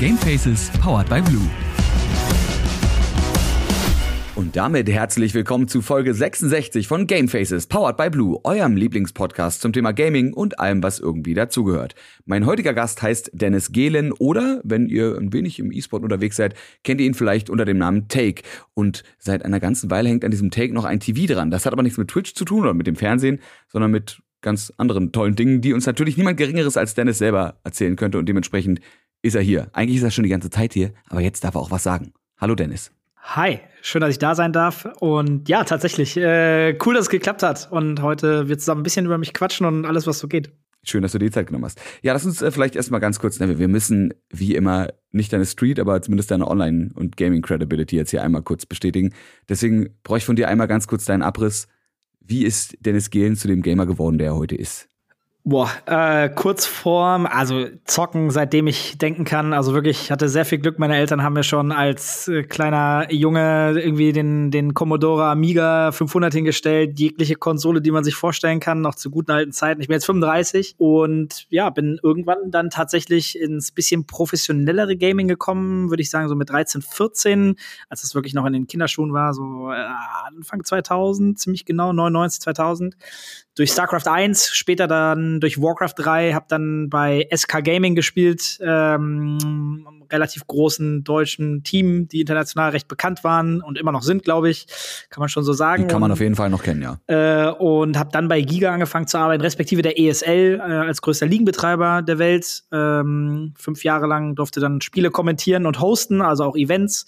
Gamefaces powered by Blue. Und damit herzlich willkommen zu Folge 66 von Gamefaces, powered by Blue, eurem Lieblingspodcast zum Thema Gaming und allem, was irgendwie dazugehört. Mein heutiger Gast heißt Dennis Gehlen oder, wenn ihr ein wenig im E-Sport unterwegs seid, kennt ihr ihn vielleicht unter dem Namen Take. Und seit einer ganzen Weile hängt an diesem Take noch ein TV dran. Das hat aber nichts mit Twitch zu tun oder mit dem Fernsehen, sondern mit ganz anderen tollen Dingen, die uns natürlich niemand Geringeres als Dennis selber erzählen könnte und dementsprechend ist er hier. Eigentlich ist er schon die ganze Zeit hier, aber jetzt darf er auch was sagen. Hallo Dennis. Hi, schön, dass ich da sein darf. Und ja, tatsächlich, äh, cool, dass es geklappt hat. Und heute wird zusammen ein bisschen über mich quatschen und alles, was so geht. Schön, dass du die Zeit genommen hast. Ja, lass uns äh, vielleicht erstmal ganz kurz, ne, wir müssen wie immer nicht deine Street, aber zumindest deine Online- und Gaming-Credibility jetzt hier einmal kurz bestätigen. Deswegen brauche ich von dir einmal ganz kurz deinen Abriss. Wie ist Dennis Gehlen zu dem Gamer geworden, der er heute ist? Boah, äh, Kurzform, also zocken, seitdem ich denken kann. Also wirklich, ich hatte sehr viel Glück. Meine Eltern haben mir schon als äh, kleiner Junge irgendwie den, den Commodore Amiga 500 hingestellt, jegliche Konsole, die man sich vorstellen kann, noch zu guten alten Zeiten. Ich bin jetzt 35 und ja, bin irgendwann dann tatsächlich ins bisschen professionellere Gaming gekommen, würde ich sagen, so mit 13, 14, als es wirklich noch in den Kinderschuhen war, so äh, Anfang 2000, ziemlich genau, 99, 2000 durch StarCraft 1, später dann durch Warcraft 3, habe dann bei SK Gaming gespielt, ähm, relativ großen deutschen Team, die international recht bekannt waren und immer noch sind, glaube ich, kann man schon so sagen. Die kann man auf jeden Fall noch kennen, ja. Äh, und habe dann bei Giga angefangen zu arbeiten, respektive der ESL äh, als größter Ligenbetreiber der Welt. Ähm, fünf Jahre lang durfte dann Spiele kommentieren und hosten, also auch Events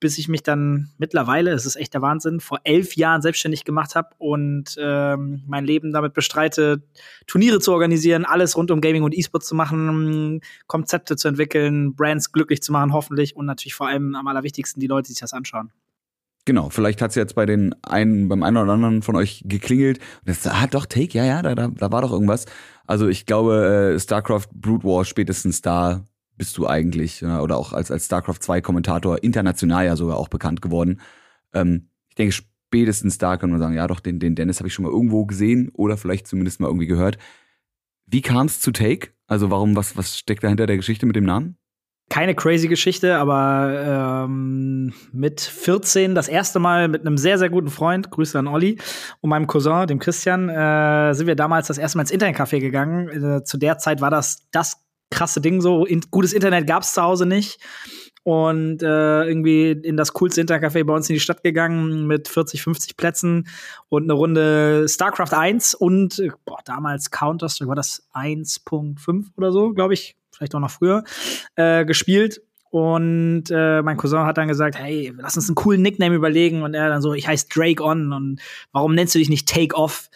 bis ich mich dann mittlerweile, es ist echt der Wahnsinn, vor elf Jahren selbstständig gemacht habe und ähm, mein Leben damit bestreite, Turniere zu organisieren, alles rund um Gaming und E-Sport zu machen, Konzepte zu entwickeln, Brands glücklich zu machen, hoffentlich und natürlich vor allem am allerwichtigsten die Leute, die sich das anschauen. Genau, vielleicht hat es jetzt bei den einen, beim einen oder anderen von euch geklingelt. Das, ah, doch, Take, ja, ja, da, da, da war doch irgendwas. Also ich glaube, äh, StarCraft Brood War spätestens da bist du eigentlich oder auch als, als StarCraft 2 Kommentator international ja sogar auch bekannt geworden. Ähm, ich denke, spätestens da kann man sagen, ja doch, den, den Dennis habe ich schon mal irgendwo gesehen oder vielleicht zumindest mal irgendwie gehört. Wie kam es zu Take? Also warum, was, was steckt dahinter der Geschichte mit dem Namen? keine crazy Geschichte, aber ähm, mit 14 das erste Mal mit einem sehr, sehr guten Freund, Grüße an Olli, und meinem Cousin, dem Christian, äh, sind wir damals das erste Mal ins Internetcafé gegangen. Äh, zu der Zeit war das das krasse Ding so. In, gutes Internet gab's zu Hause nicht. Und äh, irgendwie in das coolste Intercafé bei uns in die Stadt gegangen mit 40, 50 Plätzen und eine Runde StarCraft 1 und boah, damals Counter-Strike war das 1.5 oder so, glaube ich, vielleicht auch noch früher, äh, gespielt. Und äh, mein Cousin hat dann gesagt, hey, lass uns einen coolen Nickname überlegen. Und er dann so, ich heiße Drake On und warum nennst du dich nicht Take Off?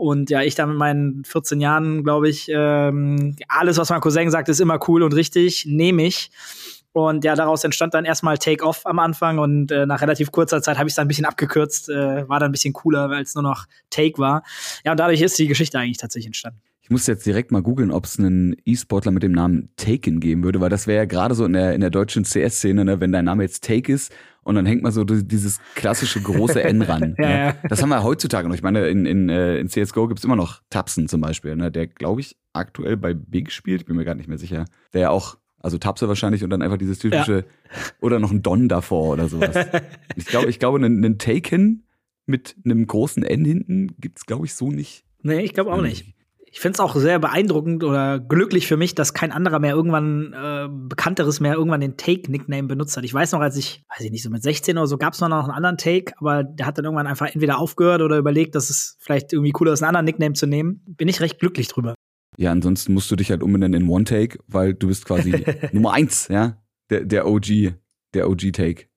Und ja, ich da mit meinen 14 Jahren, glaube ich, ähm, alles, was mein Cousin sagt, ist immer cool und richtig, nehme ich. Und ja, daraus entstand dann erstmal Take Off am Anfang und äh, nach relativ kurzer Zeit habe ich es dann ein bisschen abgekürzt, äh, war dann ein bisschen cooler, weil es nur noch Take war. Ja, und dadurch ist die Geschichte eigentlich tatsächlich entstanden. Ich muss jetzt direkt mal googeln, ob es einen E-Sportler mit dem Namen Taken geben würde, weil das wäre ja gerade so in der, in der deutschen CS-Szene, ne, wenn dein Name jetzt Take ist und dann hängt man so dieses klassische große N ran. ja, ja. Das haben wir heutzutage noch. Ich meine, in, in, äh, in CSGO gibt's immer noch Tapsen zum Beispiel, ne, der, glaube ich, aktuell bei Big spielt, bin mir gar nicht mehr sicher. Der ja auch, also Tapse wahrscheinlich und dann einfach dieses typische, ja. oder noch ein Don davor oder sowas. ich glaube, ich glaube, einen, einen Taken mit einem großen N hinten gibt's, glaube ich, so nicht. Nee, ich glaube auch nicht ich finde es auch sehr beeindruckend oder glücklich für mich, dass kein anderer mehr irgendwann äh, bekannteres mehr irgendwann den Take-Nickname benutzt hat. Ich weiß noch, als ich, weiß ich nicht, so mit 16 oder so gab es noch einen anderen Take, aber der hat dann irgendwann einfach entweder aufgehört oder überlegt, dass es vielleicht irgendwie cooler ist, einen anderen Nickname zu nehmen. Bin ich recht glücklich drüber. Ja, ansonsten musst du dich halt umbenennen in One Take, weil du bist quasi Nummer eins, ja, der, der OG, der OG-Take.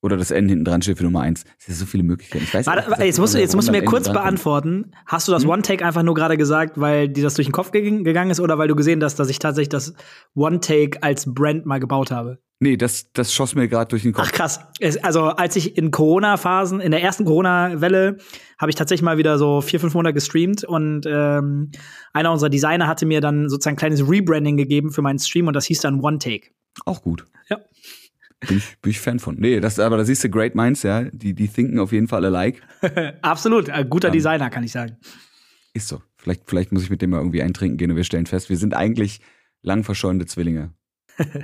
Oder das N hinten dran steht für Nummer eins. Es sind so viele Möglichkeiten. Ich weiß Warte, nicht, jetzt musst du, jetzt musst du mir kurz beantworten. Hast du das hm? One-Take einfach nur gerade gesagt, weil dir das durch den Kopf gegangen ist oder weil du gesehen hast, dass ich tatsächlich das One-Take als Brand mal gebaut habe? Nee, das, das schoss mir gerade durch den Kopf. Ach krass. Also als ich in Corona-Phasen, in der ersten Corona-Welle, habe ich tatsächlich mal wieder so vier, fünf Monate gestreamt und ähm, einer unserer Designer hatte mir dann sozusagen ein kleines Rebranding gegeben für meinen Stream und das hieß dann One-Take. Auch gut. Ja. Bin ich, bin ich Fan von. Nee, das, aber da siehst du Great Minds, ja. Die, die thinken auf jeden Fall alike. Absolut. Ein guter um, Designer, kann ich sagen. Ist so. Vielleicht, vielleicht muss ich mit dem mal irgendwie eintrinken gehen und wir stellen fest, wir sind eigentlich lang verschollene Zwillinge.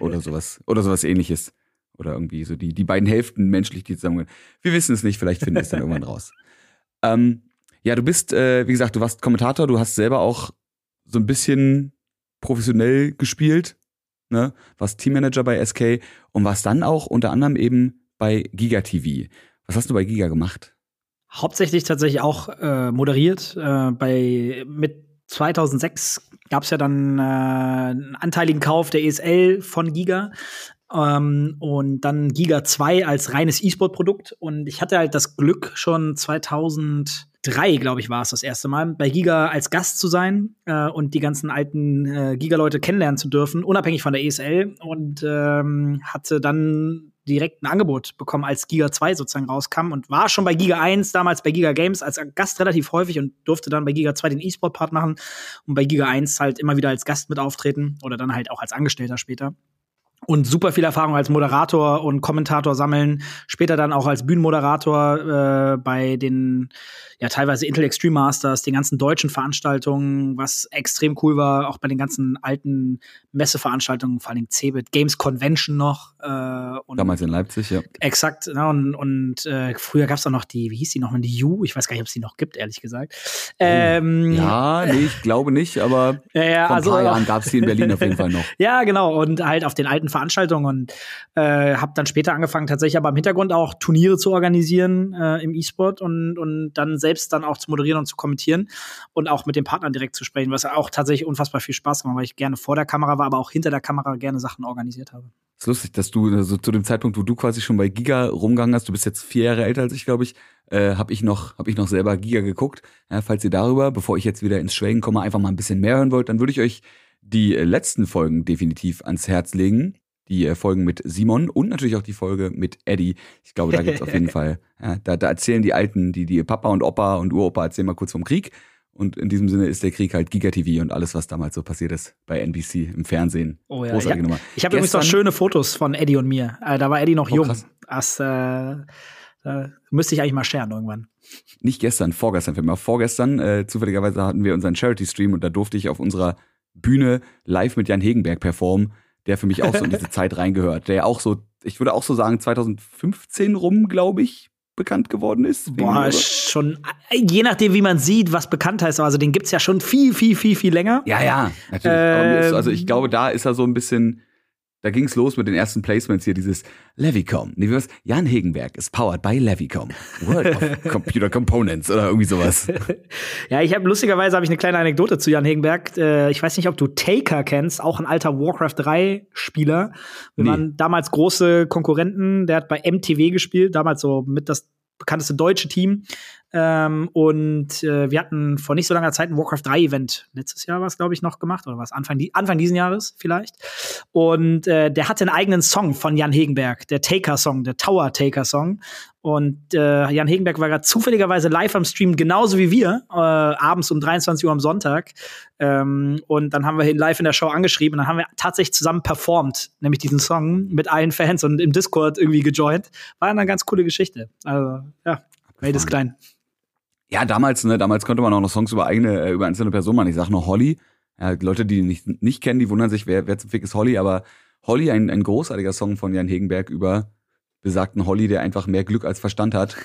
oder sowas. Oder sowas ähnliches. Oder irgendwie so die, die beiden Hälften menschlich, die zusammengehören. Wir wissen es nicht, vielleicht finden wir es dann irgendwann raus. Ähm, ja, du bist, äh, wie gesagt, du warst Kommentator, du hast selber auch so ein bisschen professionell gespielt, ne? Warst Teammanager bei SK und warst dann auch unter anderem eben bei Giga TV. Was hast du bei Giga gemacht? Hauptsächlich tatsächlich auch äh, moderiert. Äh, bei mit 2006 gab es ja dann äh, einen anteiligen Kauf der ESL von Giga. Ähm, und dann Giga 2 als reines E-Sport-Produkt. Und ich hatte halt das Glück, schon 2003, glaube ich, war es das erste Mal, bei Giga als Gast zu sein äh, und die ganzen alten äh, Giga-Leute kennenlernen zu dürfen, unabhängig von der ESL. Und ähm, hatte dann direkt ein Angebot bekommen, als Giga 2 sozusagen rauskam und war schon bei Giga 1 damals bei Giga Games als Gast relativ häufig und durfte dann bei Giga 2 den E-Sport-Part machen und bei Giga 1 halt immer wieder als Gast mit auftreten oder dann halt auch als Angestellter später und super viel Erfahrung als Moderator und Kommentator sammeln. Später dann auch als Bühnenmoderator äh, bei den ja teilweise Intel Extreme Masters, den ganzen deutschen Veranstaltungen, was extrem cool war, auch bei den ganzen alten Messeveranstaltungen, vor allem Cebit, Games Convention noch. Äh, und Damals in Leipzig, ja. Exakt, ja, und, und äh, früher gab es auch noch die, wie hieß die nochmal, die U, ich weiß gar nicht, ob es die noch gibt, ehrlich gesagt. Oh. Ähm, ja, nee, ich glaube nicht, aber ja, vor ein also, paar Jahren gab es die in Berlin auf jeden Fall noch. ja, genau, und halt auf den alten Veranstaltungen und äh, habe dann später angefangen, tatsächlich aber im Hintergrund auch Turniere zu organisieren äh, im E-Sport und, und dann selbst dann auch zu moderieren und zu kommentieren und auch mit den Partnern direkt zu sprechen, was auch tatsächlich unfassbar viel Spaß gemacht, weil ich gerne vor der Kamera war, aber auch hinter der Kamera gerne Sachen organisiert habe. ist lustig, dass du also zu dem Zeitpunkt, wo du quasi schon bei Giga rumgegangen hast, du bist jetzt vier Jahre älter als ich, glaube ich, äh, habe ich noch habe ich noch selber Giga geguckt. Ja, falls ihr darüber, bevor ich jetzt wieder ins Schwelgen komme, einfach mal ein bisschen mehr hören wollt, dann würde ich euch die äh, letzten Folgen definitiv ans Herz legen die äh, Folgen mit Simon und natürlich auch die Folge mit Eddie. Ich glaube, da gibt's auf jeden Fall, ja, da, da erzählen die Alten, die, die Papa und Opa und Uropa erzählen mal kurz vom Krieg. Und in diesem Sinne ist der Krieg halt Giga TV und alles, was damals so passiert ist bei NBC im Fernsehen. Oh ja, Großartige ja. Nummer. Ich habe übrigens noch schöne Fotos von Eddie und mir. Äh, da war Eddie noch oh, jung. Das, äh, da müsste ich eigentlich mal scheren irgendwann. Nicht gestern, vorgestern. Für vorgestern, äh, zufälligerweise hatten wir unseren Charity-Stream und da durfte ich auf unserer Bühne live mit Jan Hegenberg performen der für mich auch so in diese Zeit reingehört, der auch so, ich würde auch so sagen, 2015 rum, glaube ich, bekannt geworden ist. Boah, schon, je nachdem, wie man sieht, was bekannt heißt, also den gibt's ja schon viel, viel, viel, viel länger. Ja, ja, natürlich. Ähm, also ich glaube, da ist er so ein bisschen, da ging es los mit den ersten Placements hier, dieses Levicom. Nee, was? Jan Hegenberg ist powered by Levicom. World of Computer Components oder irgendwie sowas. ja, ich habe lustigerweise habe ich eine kleine Anekdote zu Jan Hegenberg. Äh, ich weiß nicht, ob du Taker kennst, auch ein alter Warcraft 3 Spieler. Wir nee. waren damals große Konkurrenten. Der hat bei MTW gespielt, damals so mit das bekannteste deutsche Team. Ähm, und äh, wir hatten vor nicht so langer Zeit ein Warcraft 3 Event. Letztes Jahr war es, glaube ich, noch gemacht. Oder was? Anfang, Anfang diesen Jahres vielleicht. Und äh, der hatte einen eigenen Song von Jan Hegenberg. Der Taker-Song, der Tower Taker-Song. Und äh, Jan Hegenberg war gerade zufälligerweise live am Stream, genauso wie wir, äh, abends um 23 Uhr am Sonntag. Ähm, und dann haben wir ihn live in der Show angeschrieben und dann haben wir tatsächlich zusammen performt, nämlich diesen Song mit allen Fans und im Discord irgendwie gejoint. War eine ganz coole Geschichte. Also, ja, Welt ist klein. Ja, damals, ne, damals konnte man auch noch Songs über eigene, äh, über einzelne Personen machen. Ich sag noch Holly. Ja, die Leute, die ihn nicht, nicht kennen, die wundern sich, wer, wer zum Fick ist Holly, aber Holly, ein, ein großartiger Song von Jan Hegenberg über besagten Holly, der einfach mehr Glück als Verstand hat.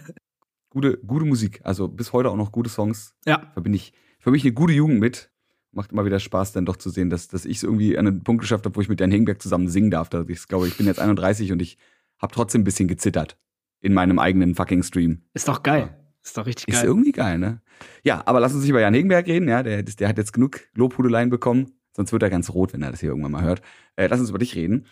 gute, gute Musik. Also bis heute auch noch gute Songs. Ja. Verbinde ich, verbinde ich eine gute Jugend mit. Macht immer wieder Spaß, dann doch zu sehen, dass, dass ich es irgendwie an einen Punkt geschafft habe, wo ich mit Jan Hegenberg zusammen singen darf. Da ich glaube, ich bin jetzt 31 und ich habe trotzdem ein bisschen gezittert in meinem eigenen fucking Stream. Ist doch geil. Ja. Ist doch richtig geil. Ist irgendwie geil, ne? Ja, aber lass uns nicht über Jan Hegenberg reden, ja. Der, der hat jetzt genug Lobhudeleien bekommen. Sonst wird er ganz rot, wenn er das hier irgendwann mal hört. Äh, lass uns über dich reden.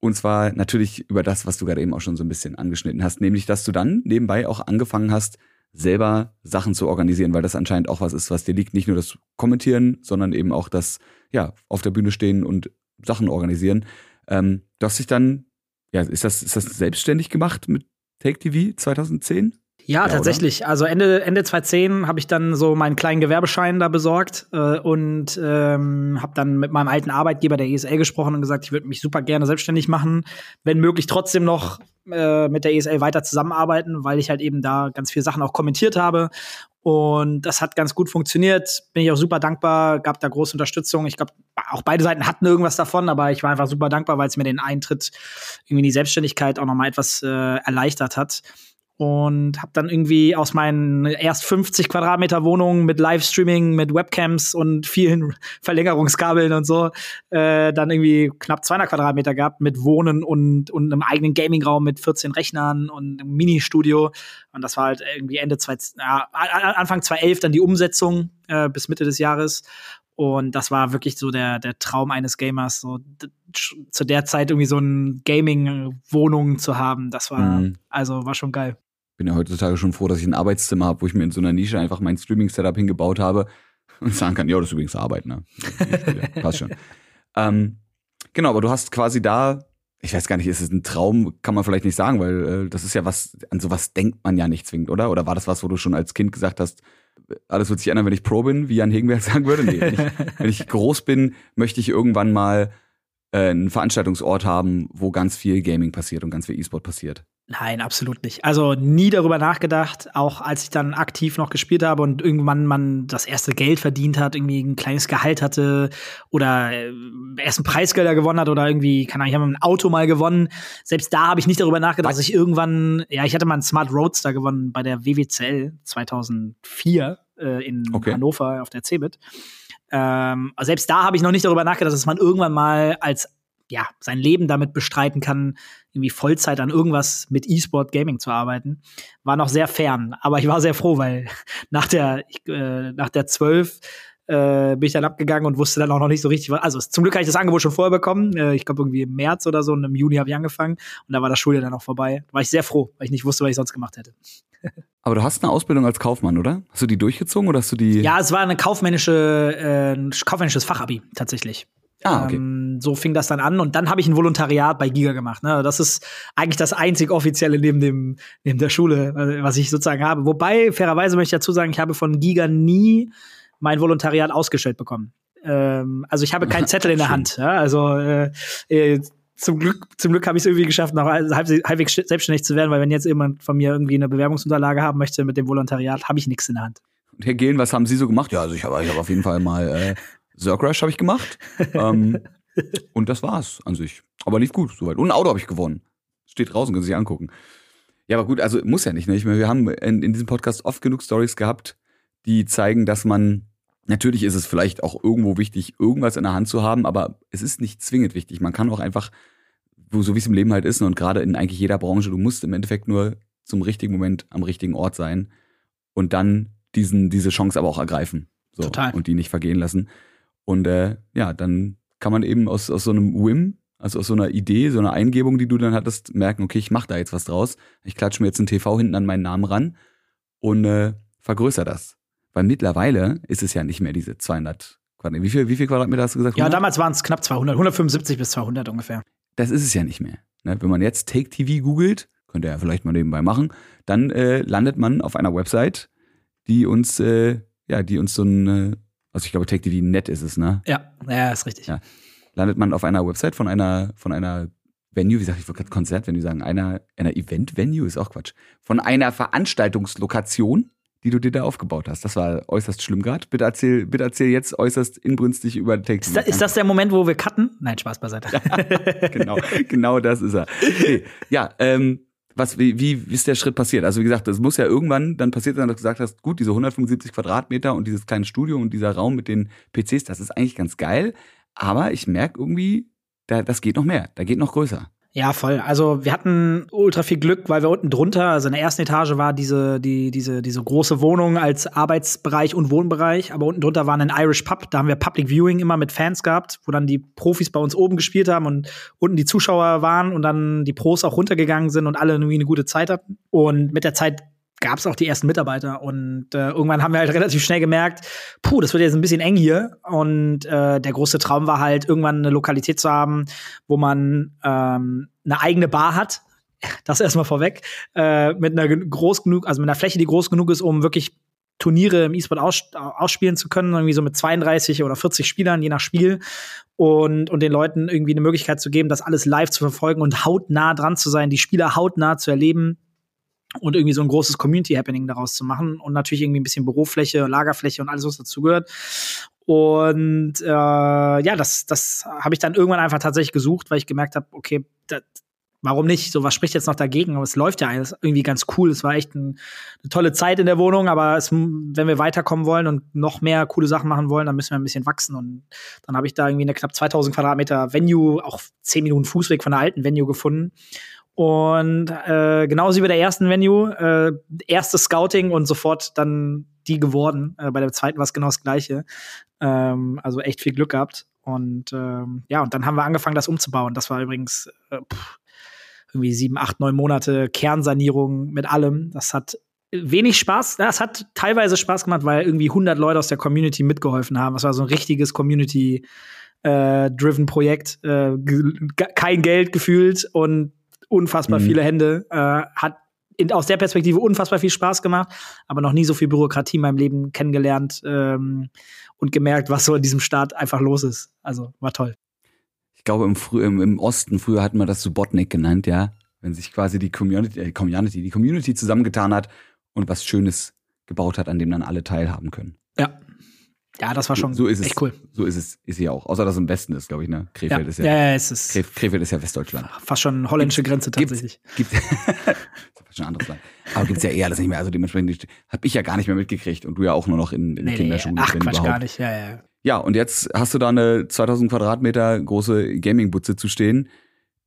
Und zwar natürlich über das, was du gerade eben auch schon so ein bisschen angeschnitten hast. Nämlich, dass du dann nebenbei auch angefangen hast, selber Sachen zu organisieren, weil das anscheinend auch was ist, was dir liegt. Nicht nur das Kommentieren, sondern eben auch das, ja, auf der Bühne stehen und Sachen organisieren. Ähm, du hast dich dann, ja, ist das, ist das selbstständig gemacht mit Take TV 2010? Ja, tatsächlich. Oder? Also Ende, Ende 2010 habe ich dann so meinen kleinen Gewerbeschein da besorgt äh, und ähm, habe dann mit meinem alten Arbeitgeber der ESL gesprochen und gesagt, ich würde mich super gerne selbstständig machen, wenn möglich trotzdem noch äh, mit der ESL weiter zusammenarbeiten, weil ich halt eben da ganz viele Sachen auch kommentiert habe. Und das hat ganz gut funktioniert. Bin ich auch super dankbar, gab da große Unterstützung. Ich glaube, auch beide Seiten hatten irgendwas davon, aber ich war einfach super dankbar, weil es mir den Eintritt irgendwie in die Selbstständigkeit auch noch mal etwas äh, erleichtert hat und habe dann irgendwie aus meinen erst 50 Quadratmeter Wohnungen mit Livestreaming, mit Webcams und vielen Verlängerungskabeln und so äh, dann irgendwie knapp 200 Quadratmeter gehabt mit Wohnen und, und einem eigenen Gamingraum mit 14 Rechnern und einem Ministudio und das war halt irgendwie Ende zwei, ja, Anfang 2011 dann die Umsetzung äh, bis Mitte des Jahres und das war wirklich so der, der Traum eines Gamers, so zu der Zeit irgendwie so eine Gaming-Wohnung zu haben. Das war, mhm. also war schon geil bin ja heutzutage schon froh, dass ich ein Arbeitszimmer habe, wo ich mir in so einer Nische einfach mein Streaming-Setup hingebaut habe und sagen kann, ja, das ist übrigens Arbeit, ne? Passt schon. ähm, genau, aber du hast quasi da, ich weiß gar nicht, ist es ein Traum, kann man vielleicht nicht sagen, weil äh, das ist ja was, an sowas denkt man ja nicht zwingend, oder? Oder war das was, wo du schon als Kind gesagt hast, alles wird sich ändern, wenn ich Pro bin, wie Jan Hegenberg sagen würde? Nee, wenn ich, wenn ich groß bin, möchte ich irgendwann mal äh, einen Veranstaltungsort haben, wo ganz viel Gaming passiert und ganz viel E-Sport passiert. Nein, absolut nicht. Also nie darüber nachgedacht, auch als ich dann aktiv noch gespielt habe und irgendwann man das erste Geld verdient hat, irgendwie ein kleines Gehalt hatte oder äh, ersten Preisgelder gewonnen hat oder irgendwie, keine Ahnung, ich habe ein Auto mal gewonnen. Selbst da habe ich nicht darüber nachgedacht, dass ich irgendwann, ja, ich hatte mal einen Smart Roadster gewonnen bei der WWCL 2004 äh, in okay. Hannover auf der CeBIT. Ähm, selbst da habe ich noch nicht darüber nachgedacht, dass man irgendwann mal als ja, sein Leben damit bestreiten kann, irgendwie Vollzeit an irgendwas mit E-Sport Gaming zu arbeiten, war noch sehr fern. Aber ich war sehr froh, weil nach der, äh, nach der 12 äh, bin ich dann abgegangen und wusste dann auch noch nicht so richtig, was. Also zum Glück habe ich das Angebot schon vorher bekommen. Äh, ich glaube irgendwie im März oder so und im Juni habe ich angefangen und da war das Schuljahr dann auch vorbei. Da war ich sehr froh, weil ich nicht wusste, was ich sonst gemacht hätte. Aber du hast eine Ausbildung als Kaufmann, oder? Hast du die durchgezogen oder hast du die? Ja, es war eine kaufmännische, äh, kaufmännisches Fachabi tatsächlich. Ah, okay. Ähm, so fing das dann an und dann habe ich ein Volontariat bei Giga gemacht. Ne? Das ist eigentlich das einzig offizielle neben dem neben der Schule, äh, was ich sozusagen habe. Wobei fairerweise möchte ich dazu sagen, ich habe von Giga nie mein Volontariat ausgestellt bekommen. Ähm, also ich habe keinen Zettel in der Hand. Ja? Also äh, äh, zum Glück, zum Glück habe ich es irgendwie geschafft, noch halbwegs selbstständig zu werden, weil wenn jetzt jemand von mir irgendwie eine Bewerbungsunterlage haben möchte mit dem Volontariat, habe ich nichts in der Hand. Und Herr Gehlen, was haben Sie so gemacht? Ja, also ich habe ich hab auf jeden Fall mal äh, Zerg habe ich gemacht. ähm, und das war's an sich. Aber lief gut soweit. Und ein Auto habe ich gewonnen. Steht draußen, kann sich angucken. Ja, aber gut, also muss ja nicht. Ne? Ich meine, wir haben in, in diesem Podcast oft genug Stories gehabt, die zeigen, dass man Natürlich ist es vielleicht auch irgendwo wichtig, irgendwas in der Hand zu haben, aber es ist nicht zwingend wichtig. Man kann auch einfach, so wie es im Leben halt ist, und gerade in eigentlich jeder Branche, du musst im Endeffekt nur zum richtigen Moment am richtigen Ort sein und dann diesen, diese Chance aber auch ergreifen. So, Total. Und die nicht vergehen lassen. Und äh, ja, dann kann man eben aus, aus so einem Whim, also aus so einer Idee, so einer Eingebung, die du dann hattest, merken, okay, ich mache da jetzt was draus. Ich klatsche mir jetzt ein TV hinten an meinen Namen ran und äh, vergrößere das. Weil mittlerweile ist es ja nicht mehr diese 200 Quadratmeter. Wie viel, wie viel Quadratmeter hast du gesagt? 100? Ja, damals waren es knapp 200, 175 bis 200 ungefähr. Das ist es ja nicht mehr. Ne? Wenn man jetzt Take TV googelt, könnt ihr ja vielleicht mal nebenbei machen, dann äh, landet man auf einer Website, die uns, äh, ja, die uns so ein äh, also ich glaube, Take TV Net ist es, ne? Ja, ja, ist richtig. Ja. Landet man auf einer Website von einer, von einer Venue, wie sag ich, gerade Konzert, wenn die sagen, einer, einer Event-Venue ist auch Quatsch. Von einer Veranstaltungslokation, die du dir da aufgebaut hast. Das war äußerst schlimm gerade. Bitte erzähl, bitte erzähl jetzt äußerst inbrünstig über Take TV. Ist, da, ist das der Moment, wo wir cutten? Nein, Spaß beiseite. genau, genau das ist er. Nee, ja, ähm, was, wie, wie ist der Schritt passiert? Also wie gesagt, das muss ja irgendwann dann passiert sein, dass du gesagt hast, gut, diese 175 Quadratmeter und dieses kleine Studio und dieser Raum mit den PCs, das ist eigentlich ganz geil. Aber ich merke irgendwie, da, das geht noch mehr, da geht noch größer. Ja, voll. Also wir hatten ultra viel Glück, weil wir unten drunter, also in der ersten Etage war diese, die, diese, diese große Wohnung als Arbeitsbereich und Wohnbereich, aber unten drunter war ein Irish Pub, da haben wir Public Viewing immer mit Fans gehabt, wo dann die Profis bei uns oben gespielt haben und unten die Zuschauer waren und dann die Pros auch runtergegangen sind und alle irgendwie eine gute Zeit hatten. Und mit der Zeit gab es auch die ersten Mitarbeiter. Und äh, irgendwann haben wir halt relativ schnell gemerkt, puh, das wird jetzt ein bisschen eng hier. Und äh, der große Traum war halt, irgendwann eine Lokalität zu haben, wo man ähm, eine eigene Bar hat, das erstmal vorweg, äh, mit einer groß genug, also mit einer Fläche, die groß genug ist, um wirklich Turniere im E-Sport aus, ausspielen zu können, irgendwie so mit 32 oder 40 Spielern, je nach Spiel. Und, und den Leuten irgendwie eine Möglichkeit zu geben, das alles live zu verfolgen und hautnah dran zu sein, die Spieler hautnah zu erleben und irgendwie so ein großes Community-Happening daraus zu machen und natürlich irgendwie ein bisschen Bürofläche, Lagerfläche und alles, was dazugehört. Und äh, ja, das, das habe ich dann irgendwann einfach tatsächlich gesucht, weil ich gemerkt habe, okay, das, warum nicht? So, was spricht jetzt noch dagegen? Aber es läuft ja alles irgendwie ganz cool. Es war echt ein, eine tolle Zeit in der Wohnung, aber es, wenn wir weiterkommen wollen und noch mehr coole Sachen machen wollen, dann müssen wir ein bisschen wachsen. Und dann habe ich da irgendwie eine knapp 2000 Quadratmeter Venue, auch 10 Minuten Fußweg von der alten Venue gefunden und äh, genauso wie bei der ersten Venue, äh, erstes Scouting und sofort dann die geworden. Äh, bei der zweiten war es genau das gleiche. Ähm, also echt viel Glück gehabt. Und ähm, ja, und dann haben wir angefangen, das umzubauen. Das war übrigens äh, pff, irgendwie sieben, acht, neun Monate Kernsanierung mit allem. Das hat wenig Spaß. Das hat teilweise Spaß gemacht, weil irgendwie 100 Leute aus der Community mitgeholfen haben. Das war so ein richtiges Community äh, Projekt. Äh, kein Geld gefühlt und unfassbar mhm. viele Hände, äh, hat in, aus der Perspektive unfassbar viel Spaß gemacht, aber noch nie so viel Bürokratie in meinem Leben kennengelernt ähm, und gemerkt, was so in diesem Staat einfach los ist. Also war toll. Ich glaube, im, Frü im, im Osten früher hat man das Subotnik genannt, ja. Wenn sich quasi die Community, äh, Community, die Community zusammengetan hat und was Schönes gebaut hat, an dem dann alle teilhaben können. Ja, ja, das war schon so, ist echt es, cool. So ist es, ist sie auch. Außer dass es im Westen ist, glaube ich, ne? Krefeld ja. ist ja. Ja, ja, es ist. Kref Krefeld ist ja Westdeutschland. Fast schon holländische Grenze tatsächlich. Gibt, gibt schon ein anderes Land. Aber gibt's ja eh alles nicht mehr. Also dementsprechend habe ich ja gar nicht mehr mitgekriegt und du ja auch nur noch in, in nee, Kinderschule. Nee, ach, Quatsch, überhaupt. gar nicht. Ja, ja. Ja, und jetzt hast du da eine 2000 Quadratmeter große Gaming-Butze zu stehen,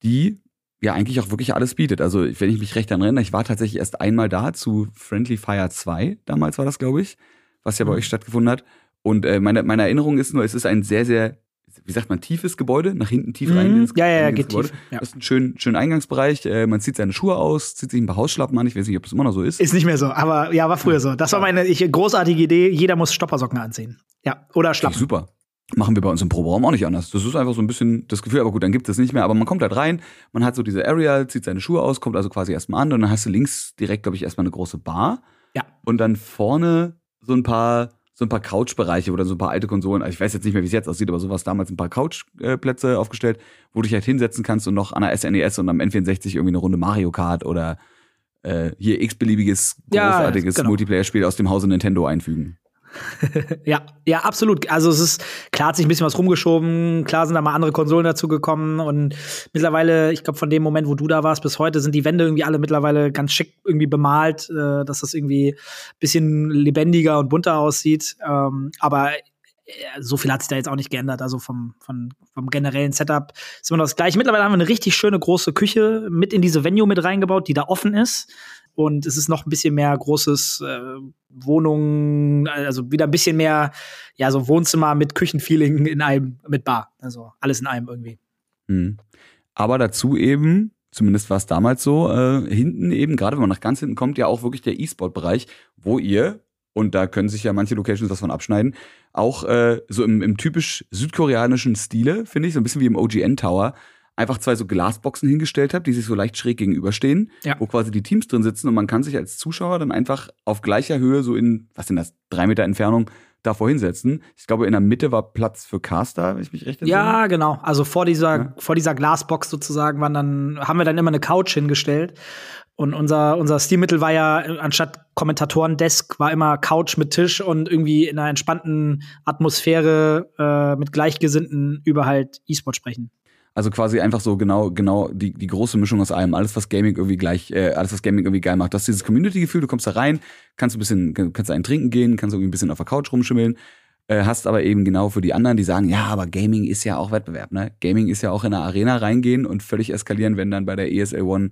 die ja eigentlich auch wirklich alles bietet. Also, wenn ich mich recht erinnere, ich war tatsächlich erst einmal da zu Friendly Fire 2, damals war das, glaube ich, was ja bei mhm. euch stattgefunden hat. Und äh, meine, meine Erinnerung ist nur, es ist ein sehr, sehr, wie sagt man, tiefes Gebäude, nach hinten tief rein. Mhm. Ins, ja, ja, ja, geht Gebäude. tief. Ja. Das ist ein schön, schön Eingangsbereich. Äh, man zieht seine Schuhe aus, zieht sich ein paar Hausschlappen an. Ich weiß nicht, ob es immer noch so ist. Ist nicht mehr so, aber ja, war früher so. Das war meine ich, großartige Idee. Jeder muss Stoppersocken anziehen. Ja, oder Schlappen. Super. Machen wir bei uns im Proberaum auch nicht anders. Das ist einfach so ein bisschen das Gefühl, aber gut, dann gibt es nicht mehr. Aber man kommt halt rein, man hat so diese Area, zieht seine Schuhe aus, kommt also quasi erstmal an und dann hast du links direkt, glaube ich, erstmal eine große Bar. Ja. Und dann vorne so ein paar so ein paar Couchbereiche oder so ein paar alte Konsolen. Also ich weiß jetzt nicht mehr, wie es jetzt aussieht, aber sowas damals ein paar Couchplätze aufgestellt, wo du dich halt hinsetzen kannst und noch an der SNES e und am N64 irgendwie eine Runde Mario Kart oder äh, hier x-beliebiges, großartiges ja, genau. Multiplayer-Spiel aus dem Hause Nintendo einfügen. ja, ja, absolut. Also es ist, klar hat sich ein bisschen was rumgeschoben, klar sind da mal andere Konsolen dazugekommen und mittlerweile, ich glaube, von dem Moment, wo du da warst, bis heute sind die Wände irgendwie alle mittlerweile ganz schick irgendwie bemalt, äh, dass das irgendwie ein bisschen lebendiger und bunter aussieht. Ähm, aber äh, so viel hat sich da jetzt auch nicht geändert. Also vom, vom, vom generellen Setup ist immer noch das gleiche. Mittlerweile haben wir eine richtig schöne große Küche mit in diese Venue mit reingebaut, die da offen ist und es ist noch ein bisschen mehr großes äh, Wohnungen, also wieder ein bisschen mehr, ja, so Wohnzimmer mit Küchenfeeling in einem, mit Bar. Also alles in einem irgendwie. Mhm. Aber dazu eben, zumindest war es damals so, äh, hinten eben, gerade wenn man nach ganz hinten kommt, ja auch wirklich der E-Sport-Bereich, wo ihr, und da können sich ja manche Locations was von abschneiden, auch äh, so im, im typisch südkoreanischen Stile, finde ich, so ein bisschen wie im OGN Tower, einfach zwei so Glasboxen hingestellt habe, die sich so leicht schräg gegenüberstehen, ja. wo quasi die Teams drin sitzen und man kann sich als Zuschauer dann einfach auf gleicher Höhe, so in, was sind das, drei Meter Entfernung, davor hinsetzen. Ich glaube, in der Mitte war Platz für Caster, wenn ich mich recht erinnere. Ja, genau. Also vor dieser, ja. vor dieser Glasbox sozusagen waren dann, haben wir dann immer eine Couch hingestellt. Und unser, unser Stilmittel war ja, anstatt Kommentatoren-Desk, war immer Couch mit Tisch und irgendwie in einer entspannten Atmosphäre äh, mit Gleichgesinnten über halt E-Sport sprechen. Also quasi einfach so genau, genau die, die große Mischung aus allem. Alles, was Gaming irgendwie gleich, äh, alles, was Gaming irgendwie geil macht. Du hast dieses Community-Gefühl, du kommst da rein, kannst ein bisschen, kannst einen trinken gehen, kannst irgendwie ein bisschen auf der Couch rumschimmeln, äh, hast aber eben genau für die anderen, die sagen, ja, aber Gaming ist ja auch Wettbewerb, ne? Gaming ist ja auch in eine Arena reingehen und völlig eskalieren, wenn dann bei der ESL One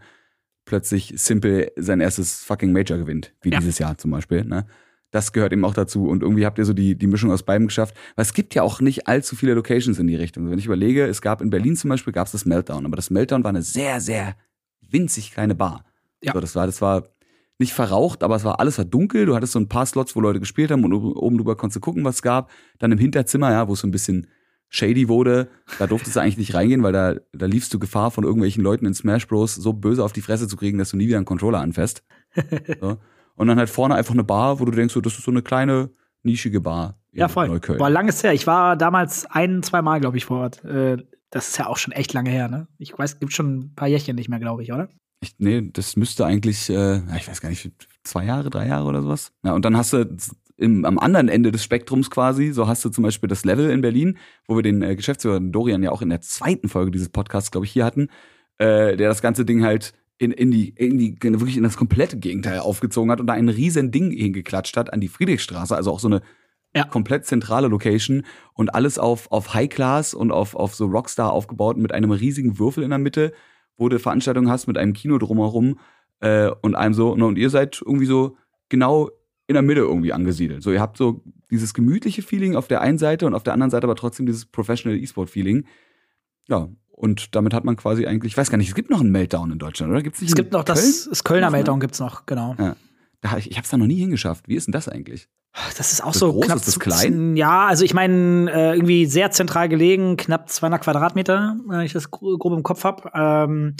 plötzlich Simple sein erstes fucking Major gewinnt, wie ja. dieses Jahr zum Beispiel, ne? Das gehört eben auch dazu. Und irgendwie habt ihr so die, die Mischung aus beidem geschafft. Weil es gibt ja auch nicht allzu viele Locations in die Richtung. Wenn ich überlege, es gab in Berlin zum Beispiel gab es das Meltdown, aber das Meltdown war eine sehr, sehr winzig kleine Bar. Ja. So, das war, das war nicht verraucht, aber es war alles war dunkel. Du hattest so ein paar Slots, wo Leute gespielt haben und oben drüber konntest du gucken, was es gab. Dann im Hinterzimmer, ja, wo es so ein bisschen shady wurde, da durftest du eigentlich nicht reingehen, weil da, da liefst du Gefahr von irgendwelchen Leuten in Smash Bros. so böse auf die Fresse zu kriegen, dass du nie wieder einen Controller anfasst. So. Und dann halt vorne einfach eine Bar, wo du denkst, so, das ist so eine kleine, nischige Bar. in Ja, voll. Neukölln. Boah, lang ist her. Ich war damals ein, zwei Mal, glaube ich, vor Ort. Äh, das ist ja auch schon echt lange her, ne? Ich weiß, gibt schon ein paar Jährchen nicht mehr, glaube ich, oder? Ich, nee, das müsste eigentlich, äh, ich weiß gar nicht, zwei Jahre, drei Jahre oder sowas. Ja, und dann hast du im, am anderen Ende des Spektrums quasi, so hast du zum Beispiel das Level in Berlin, wo wir den äh, Geschäftsführer Dorian ja auch in der zweiten Folge dieses Podcasts, glaube ich, hier hatten, äh, der das ganze Ding halt in, in die, in die, wirklich in das komplette Gegenteil aufgezogen hat und da ein riesen Ding hingeklatscht hat an die Friedrichstraße, also auch so eine Ja. komplett zentrale Location und alles auf, auf High Class und auf, auf so Rockstar aufgebaut mit einem riesigen Würfel in der Mitte, wo du Veranstaltungen hast mit einem Kino drumherum äh, und einem so, und ihr seid irgendwie so genau in der Mitte irgendwie angesiedelt. So, ihr habt so dieses gemütliche Feeling auf der einen Seite und auf der anderen Seite aber trotzdem dieses Professional E-Sport-Feeling. Ja, und damit hat man quasi eigentlich, ich weiß gar nicht, es gibt noch einen Meltdown in Deutschland, oder? Gibt's nicht Es gibt noch das, Köln? das Kölner Noch, ne? Meltdown gibt's noch, genau. Da, ich ich hab's da noch nie hingeschafft. Wie ist denn das eigentlich? Das ist auch das so groß? knapp Ist das klein? Ja, also ich meine, äh, irgendwie sehr zentral gelegen, knapp 200 Quadratmeter, wenn ich das gro- grob im Kopf habe. Ähm,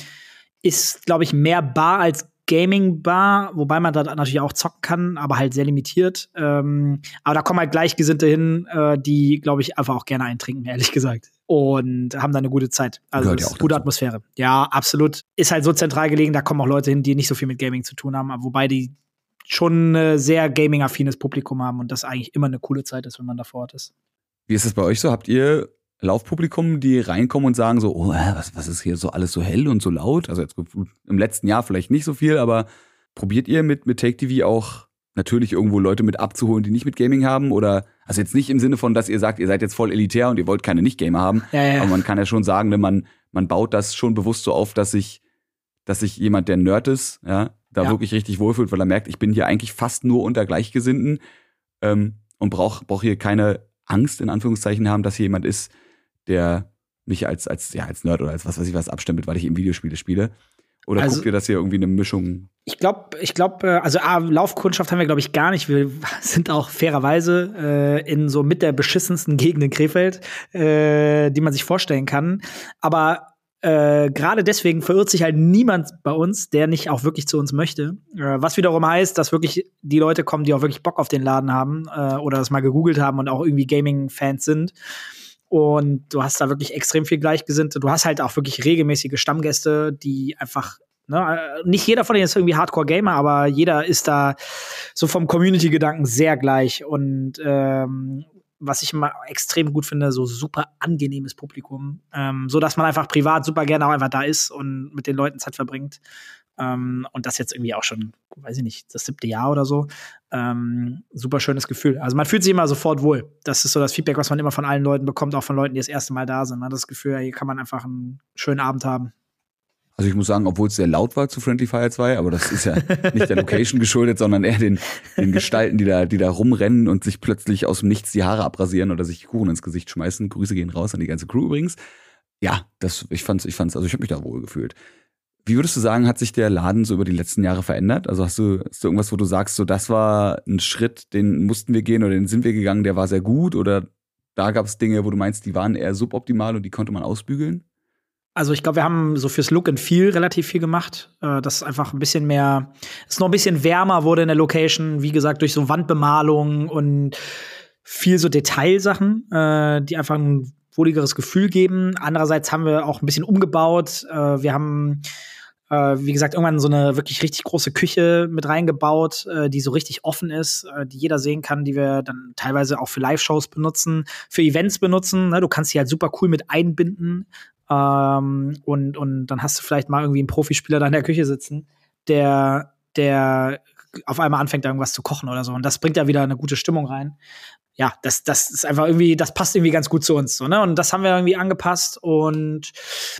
ist, glaube ich, mehr Bar als Gaming-Bar, wobei man da natürlich auch zocken kann, aber halt sehr limitiert. Ähm, aber da kommen halt Gleichgesinnte hin, äh, die, glaube ich, einfach auch gerne eintrinken, ehrlich gesagt. Und haben da eine gute Zeit. Also ja gute dazu. Atmosphäre. Ja, absolut. Ist halt so zentral gelegen, da kommen auch Leute hin, die nicht so viel mit Gaming zu tun haben, aber wobei die schon ein sehr gaming-affines Publikum haben und das eigentlich immer eine coole Zeit ist, wenn man da vor Ort ist. Wie ist es bei euch so? Habt ihr Laufpublikum, die reinkommen und sagen so, oh, was, was ist hier so alles so hell und so laut? Also jetzt im letzten Jahr vielleicht nicht so viel, aber probiert ihr mit, mit Take TV auch natürlich irgendwo Leute mit abzuholen, die nicht mit Gaming haben? Oder, also jetzt nicht im Sinne von, dass ihr sagt, ihr seid jetzt voll elitär und ihr wollt keine Nicht-Gamer haben, Ja, ja. aber man kann ja schon sagen, ne, man, man baut das schon bewusst so auf, dass sich, dass sich jemand, der Nerd ist, ja, da Ja. wirklich richtig wohlfühlt, weil er merkt, ich bin hier eigentlich fast nur unter Gleichgesinnten ähm, und brauche brauch hier keine Angst in Anführungszeichen haben, dass hier jemand ist, der mich als, als, ja, als Nerd oder als was weiß ich was abstempelt, weil ich eben Videospiele spiele. Oder Also- guckt ihr, dass hier irgendwie eine Mischung Ich glaube, ich glaube, also A, Laufkundschaft haben wir, glaube ich, gar nicht. Wir sind auch fairerweise äh, in so mit der beschissensten Gegend in Krefeld, äh, die man sich vorstellen kann. Aber äh, gerade deswegen verirrt sich halt niemand bei uns, der nicht auch wirklich zu uns möchte. Äh, was wiederum heißt, dass wirklich die Leute kommen, die auch wirklich Bock auf den Laden haben äh, oder das mal gegoogelt haben und auch irgendwie Gaming-Fans sind. Und du hast da wirklich extrem viel Gleichgesinnte. Du hast halt auch wirklich regelmäßige Stammgäste, die einfach, ne, äh, nicht jeder von denen ist irgendwie Hardcore-Gamer, aber jeder ist da so vom Community-Gedanken sehr gleich. Und ähm, was ich immer extrem gut finde, so super angenehmes Publikum, ähm, so dass man einfach privat super gerne auch einfach da ist und mit den Leuten Zeit verbringt. Ähm, und das jetzt irgendwie auch schon, weiß ich nicht, das siebte Jahr oder so. Ähm, super schönes Gefühl. Also man fühlt sich immer sofort wohl. Das ist so das Feedback, was man immer von allen Leuten bekommt, auch von Leuten, die das erste Mal da sind. Man hat das Gefühl, hier kann man einfach einen schönen Abend haben. Also ich muss sagen, obwohl es sehr laut war zu Friendly Fire 2, aber das ist ja nicht der Location geschuldet, sondern eher den, den Gestalten, die da, die da rumrennen und sich plötzlich aus dem Nichts die Haare abrasieren oder sich Kuchen ins Gesicht schmeißen. Grüße gehen raus an die ganze Crew übrigens. Ja, das, ich fand's, ich fand's, also ich habe mich da wohl gefühlt. Wie würdest du sagen, hat sich der Laden so über die letzten Jahre verändert? Also hast du, hast du irgendwas, wo du sagst, so das war ein Schritt, den mussten wir gehen oder den sind wir gegangen, der war sehr gut oder da gab es Dinge, wo du meinst, die waren eher suboptimal und die konnte man ausbügeln? Also ich glaube, wir haben so fürs Look and Feel relativ viel gemacht. Äh, dass einfach ein bisschen mehr, es noch ein bisschen wärmer wurde in der Location, wie gesagt, durch so Wandbemalung und viel so Detailsachen, äh, die einfach ein wohligeres Gefühl geben. Andererseits haben wir auch ein bisschen umgebaut. Äh, wir haben äh, wie gesagt, irgendwann so eine wirklich richtig große Küche mit reingebaut, äh, die so richtig offen ist, äh, die jeder sehen kann, die wir dann teilweise auch für Live-Shows benutzen, für Events benutzen. Ne? Du kannst sie halt super cool mit einbinden. Ähm, und, und dann hast du vielleicht mal irgendwie einen Profispieler da in der Küche sitzen, der, der auf einmal anfängt, irgendwas zu kochen oder so. Und das bringt ja wieder eine gute Stimmung rein. Ja, das, das ist einfach irgendwie, das passt irgendwie ganz gut zu uns. So, ne? Und das haben wir irgendwie angepasst. Und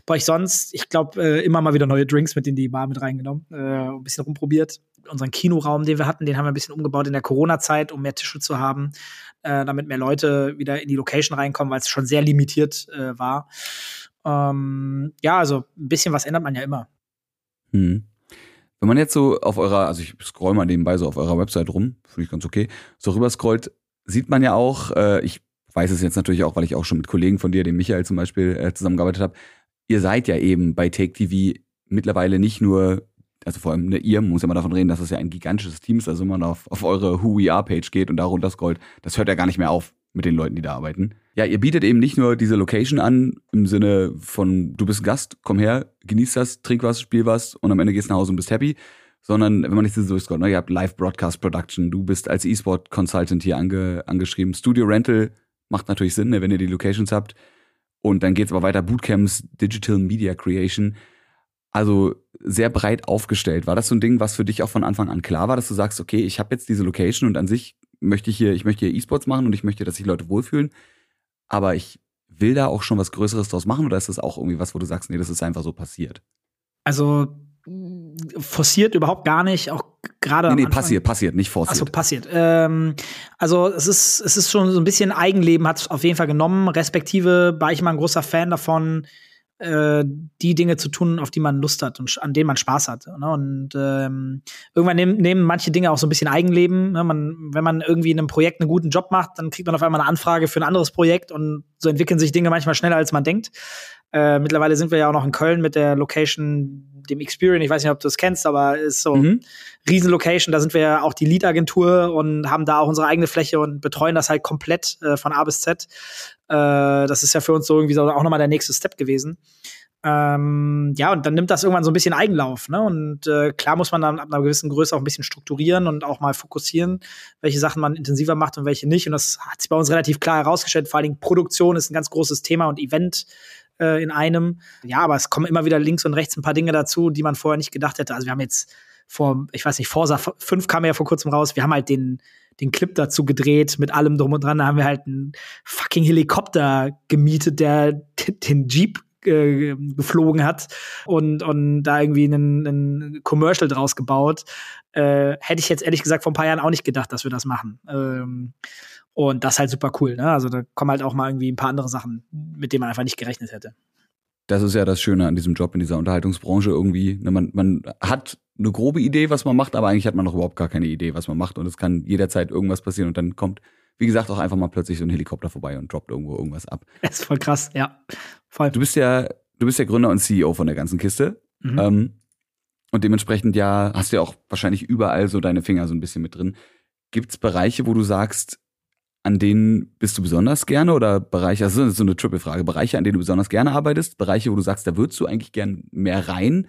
bei euch sonst, ich glaube, äh, immer mal wieder neue Drinks mit in die Bar mit reingenommen, äh, ein bisschen rumprobiert. Unseren Kinoraum, den wir hatten, den haben wir ein bisschen umgebaut in der Corona-Zeit, um mehr Tische zu haben, äh, damit mehr Leute wieder in die Location reinkommen, weil es schon sehr limitiert äh, war. Ähm, ja, also ein bisschen was ändert man ja immer. Hm. Wenn man jetzt so auf eurer, also ich scroll mal nebenbei so auf eurer Website rum, finde ich ganz okay, so rüber scrollt, sieht man ja auch, äh, ich weiß es jetzt natürlich auch, weil ich auch schon mit Kollegen von dir, dem Michael zum Beispiel, äh, zusammengearbeitet habe. Ihr seid ja eben bei Take TV mittlerweile nicht nur, also vor allem ne, ihr muss ja mal davon reden, dass es ja ein gigantisches Team ist, also wenn man auf, auf eure Who We Are Page geht und da runter scrollt, das hört ja gar nicht mehr auf mit den Leuten, die da arbeiten. Ja, ihr bietet eben nicht nur diese Location an, im Sinne von, du bist Gast, komm her, genieß das, trink was, spiel was und am Ende gehst nach Hause und bist happy. Sondern, wenn man nicht so durchscrollt, ne, ihr habt Live Broadcast Production, du bist als E-Sport Consultant hier ange, angeschrieben. Studio Rental macht natürlich Sinn, ne, wenn ihr die Locations habt. Und dann geht's aber weiter, Bootcamps, Digital Media Creation. Also sehr breit aufgestellt. War das so ein Ding, was für dich auch von Anfang an klar war, dass du sagst, okay, ich habe jetzt diese Location und an sich möchte ich hier, ich möchte hier E-Sports machen und ich möchte, dass sich Leute wohlfühlen, aber ich will da auch schon was Größeres draus machen oder ist das auch irgendwie was, wo du sagst, nee, das ist einfach so passiert? Also forciert überhaupt gar nicht, auch gerade. Nee, nee, passiert, passiert, nicht forciert. Achso, passiert. Ähm, also es ist, es ist schon so ein bisschen Eigenleben, hat es auf jeden Fall genommen, respektive war ich mal ein großer Fan davon, äh, die Dinge zu tun, auf die man Lust hat und an denen man Spaß hat. Ne? Und ähm, irgendwann nehmen, nehmen manche Dinge auch so ein bisschen Eigenleben. Ne? Man, wenn man irgendwie in einem Projekt einen guten Job macht, dann kriegt man auf einmal eine Anfrage für ein anderes Projekt und so entwickeln sich Dinge manchmal schneller, als man denkt. Äh, mittlerweile sind wir ja auch noch in Köln mit der Location, dem Experience. Ich weiß nicht, ob du das kennst, aber ist so mhm. Riesenlocation. Da sind wir ja auch die Lead-Agentur und haben da auch unsere eigene Fläche und betreuen das halt komplett äh, von A bis Z. Äh, das ist ja für uns so irgendwie so auch nochmal der nächste Step gewesen. Ähm, ja, und dann nimmt das irgendwann so ein bisschen Eigenlauf. Ne? Und äh, klar muss man dann ab einer gewissen Größe auch ein bisschen strukturieren und auch mal fokussieren, welche Sachen man intensiver macht und welche nicht. Und das hat sich bei uns relativ klar herausgestellt. Vor allen Dingen Produktion ist ein ganz großes Thema und Event äh, in einem. Ja, aber es kommen immer wieder links und rechts ein paar Dinge dazu, die man vorher nicht gedacht hätte. Also wir haben jetzt vor, ich weiß nicht, Forsa 5 kam ja vor kurzem raus. Wir haben halt den, den Clip dazu gedreht mit allem drum und dran. Da haben wir halt einen fucking Helikopter gemietet, der den Jeep äh, geflogen hat und, und da irgendwie einen, einen Commercial draus gebaut. Äh, hätte ich jetzt ehrlich gesagt vor ein paar Jahren auch nicht gedacht, dass wir das machen. Ähm, und das ist halt super cool. Ne? Also da kommen halt auch mal irgendwie ein paar andere Sachen, mit denen man einfach nicht gerechnet hätte. Das ist ja das Schöne an diesem Job in dieser Unterhaltungsbranche irgendwie. Ne? Man, man hat eine grobe Idee, was man macht, aber eigentlich hat man noch überhaupt gar keine Idee, was man macht. Und es kann jederzeit irgendwas passieren und dann kommt, wie gesagt, auch einfach mal plötzlich so ein Helikopter vorbei und droppt irgendwo irgendwas ab. Das ist voll krass, ja. Voll. Du bist ja, du bist ja Gründer und CEO von der ganzen Kiste. Mhm. Ähm, und dementsprechend ja, hast du ja auch wahrscheinlich überall so deine Finger so ein bisschen mit drin. Gibt es Bereiche, wo du sagst, an denen bist du besonders gerne oder Bereiche, also das ist so eine Triple-Frage, Bereiche, an denen du besonders gerne arbeitest, Bereiche, wo du sagst, da würdest du eigentlich gern mehr rein,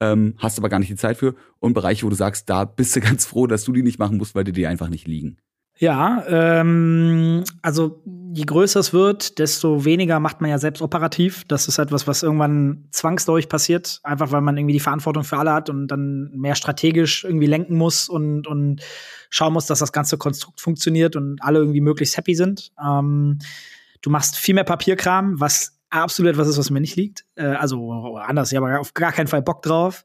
ähm, hast aber gar nicht die Zeit für und Bereiche, wo du sagst, da bist du ganz froh, dass du die nicht machen musst, weil die dir einfach nicht liegen. Ja, ähm, also je größer es wird, desto weniger macht man ja selbst operativ. Das ist etwas, was irgendwann zwangsläufig passiert, einfach weil man irgendwie die Verantwortung für alle hat und dann mehr strategisch irgendwie lenken muss und, und schauen muss, dass das ganze Konstrukt funktioniert und alle irgendwie möglichst happy sind. Ähm, du machst viel mehr Papierkram, was absolut etwas ist, was mir nicht liegt. Äh, also anders, ich habe auf gar keinen Fall Bock drauf.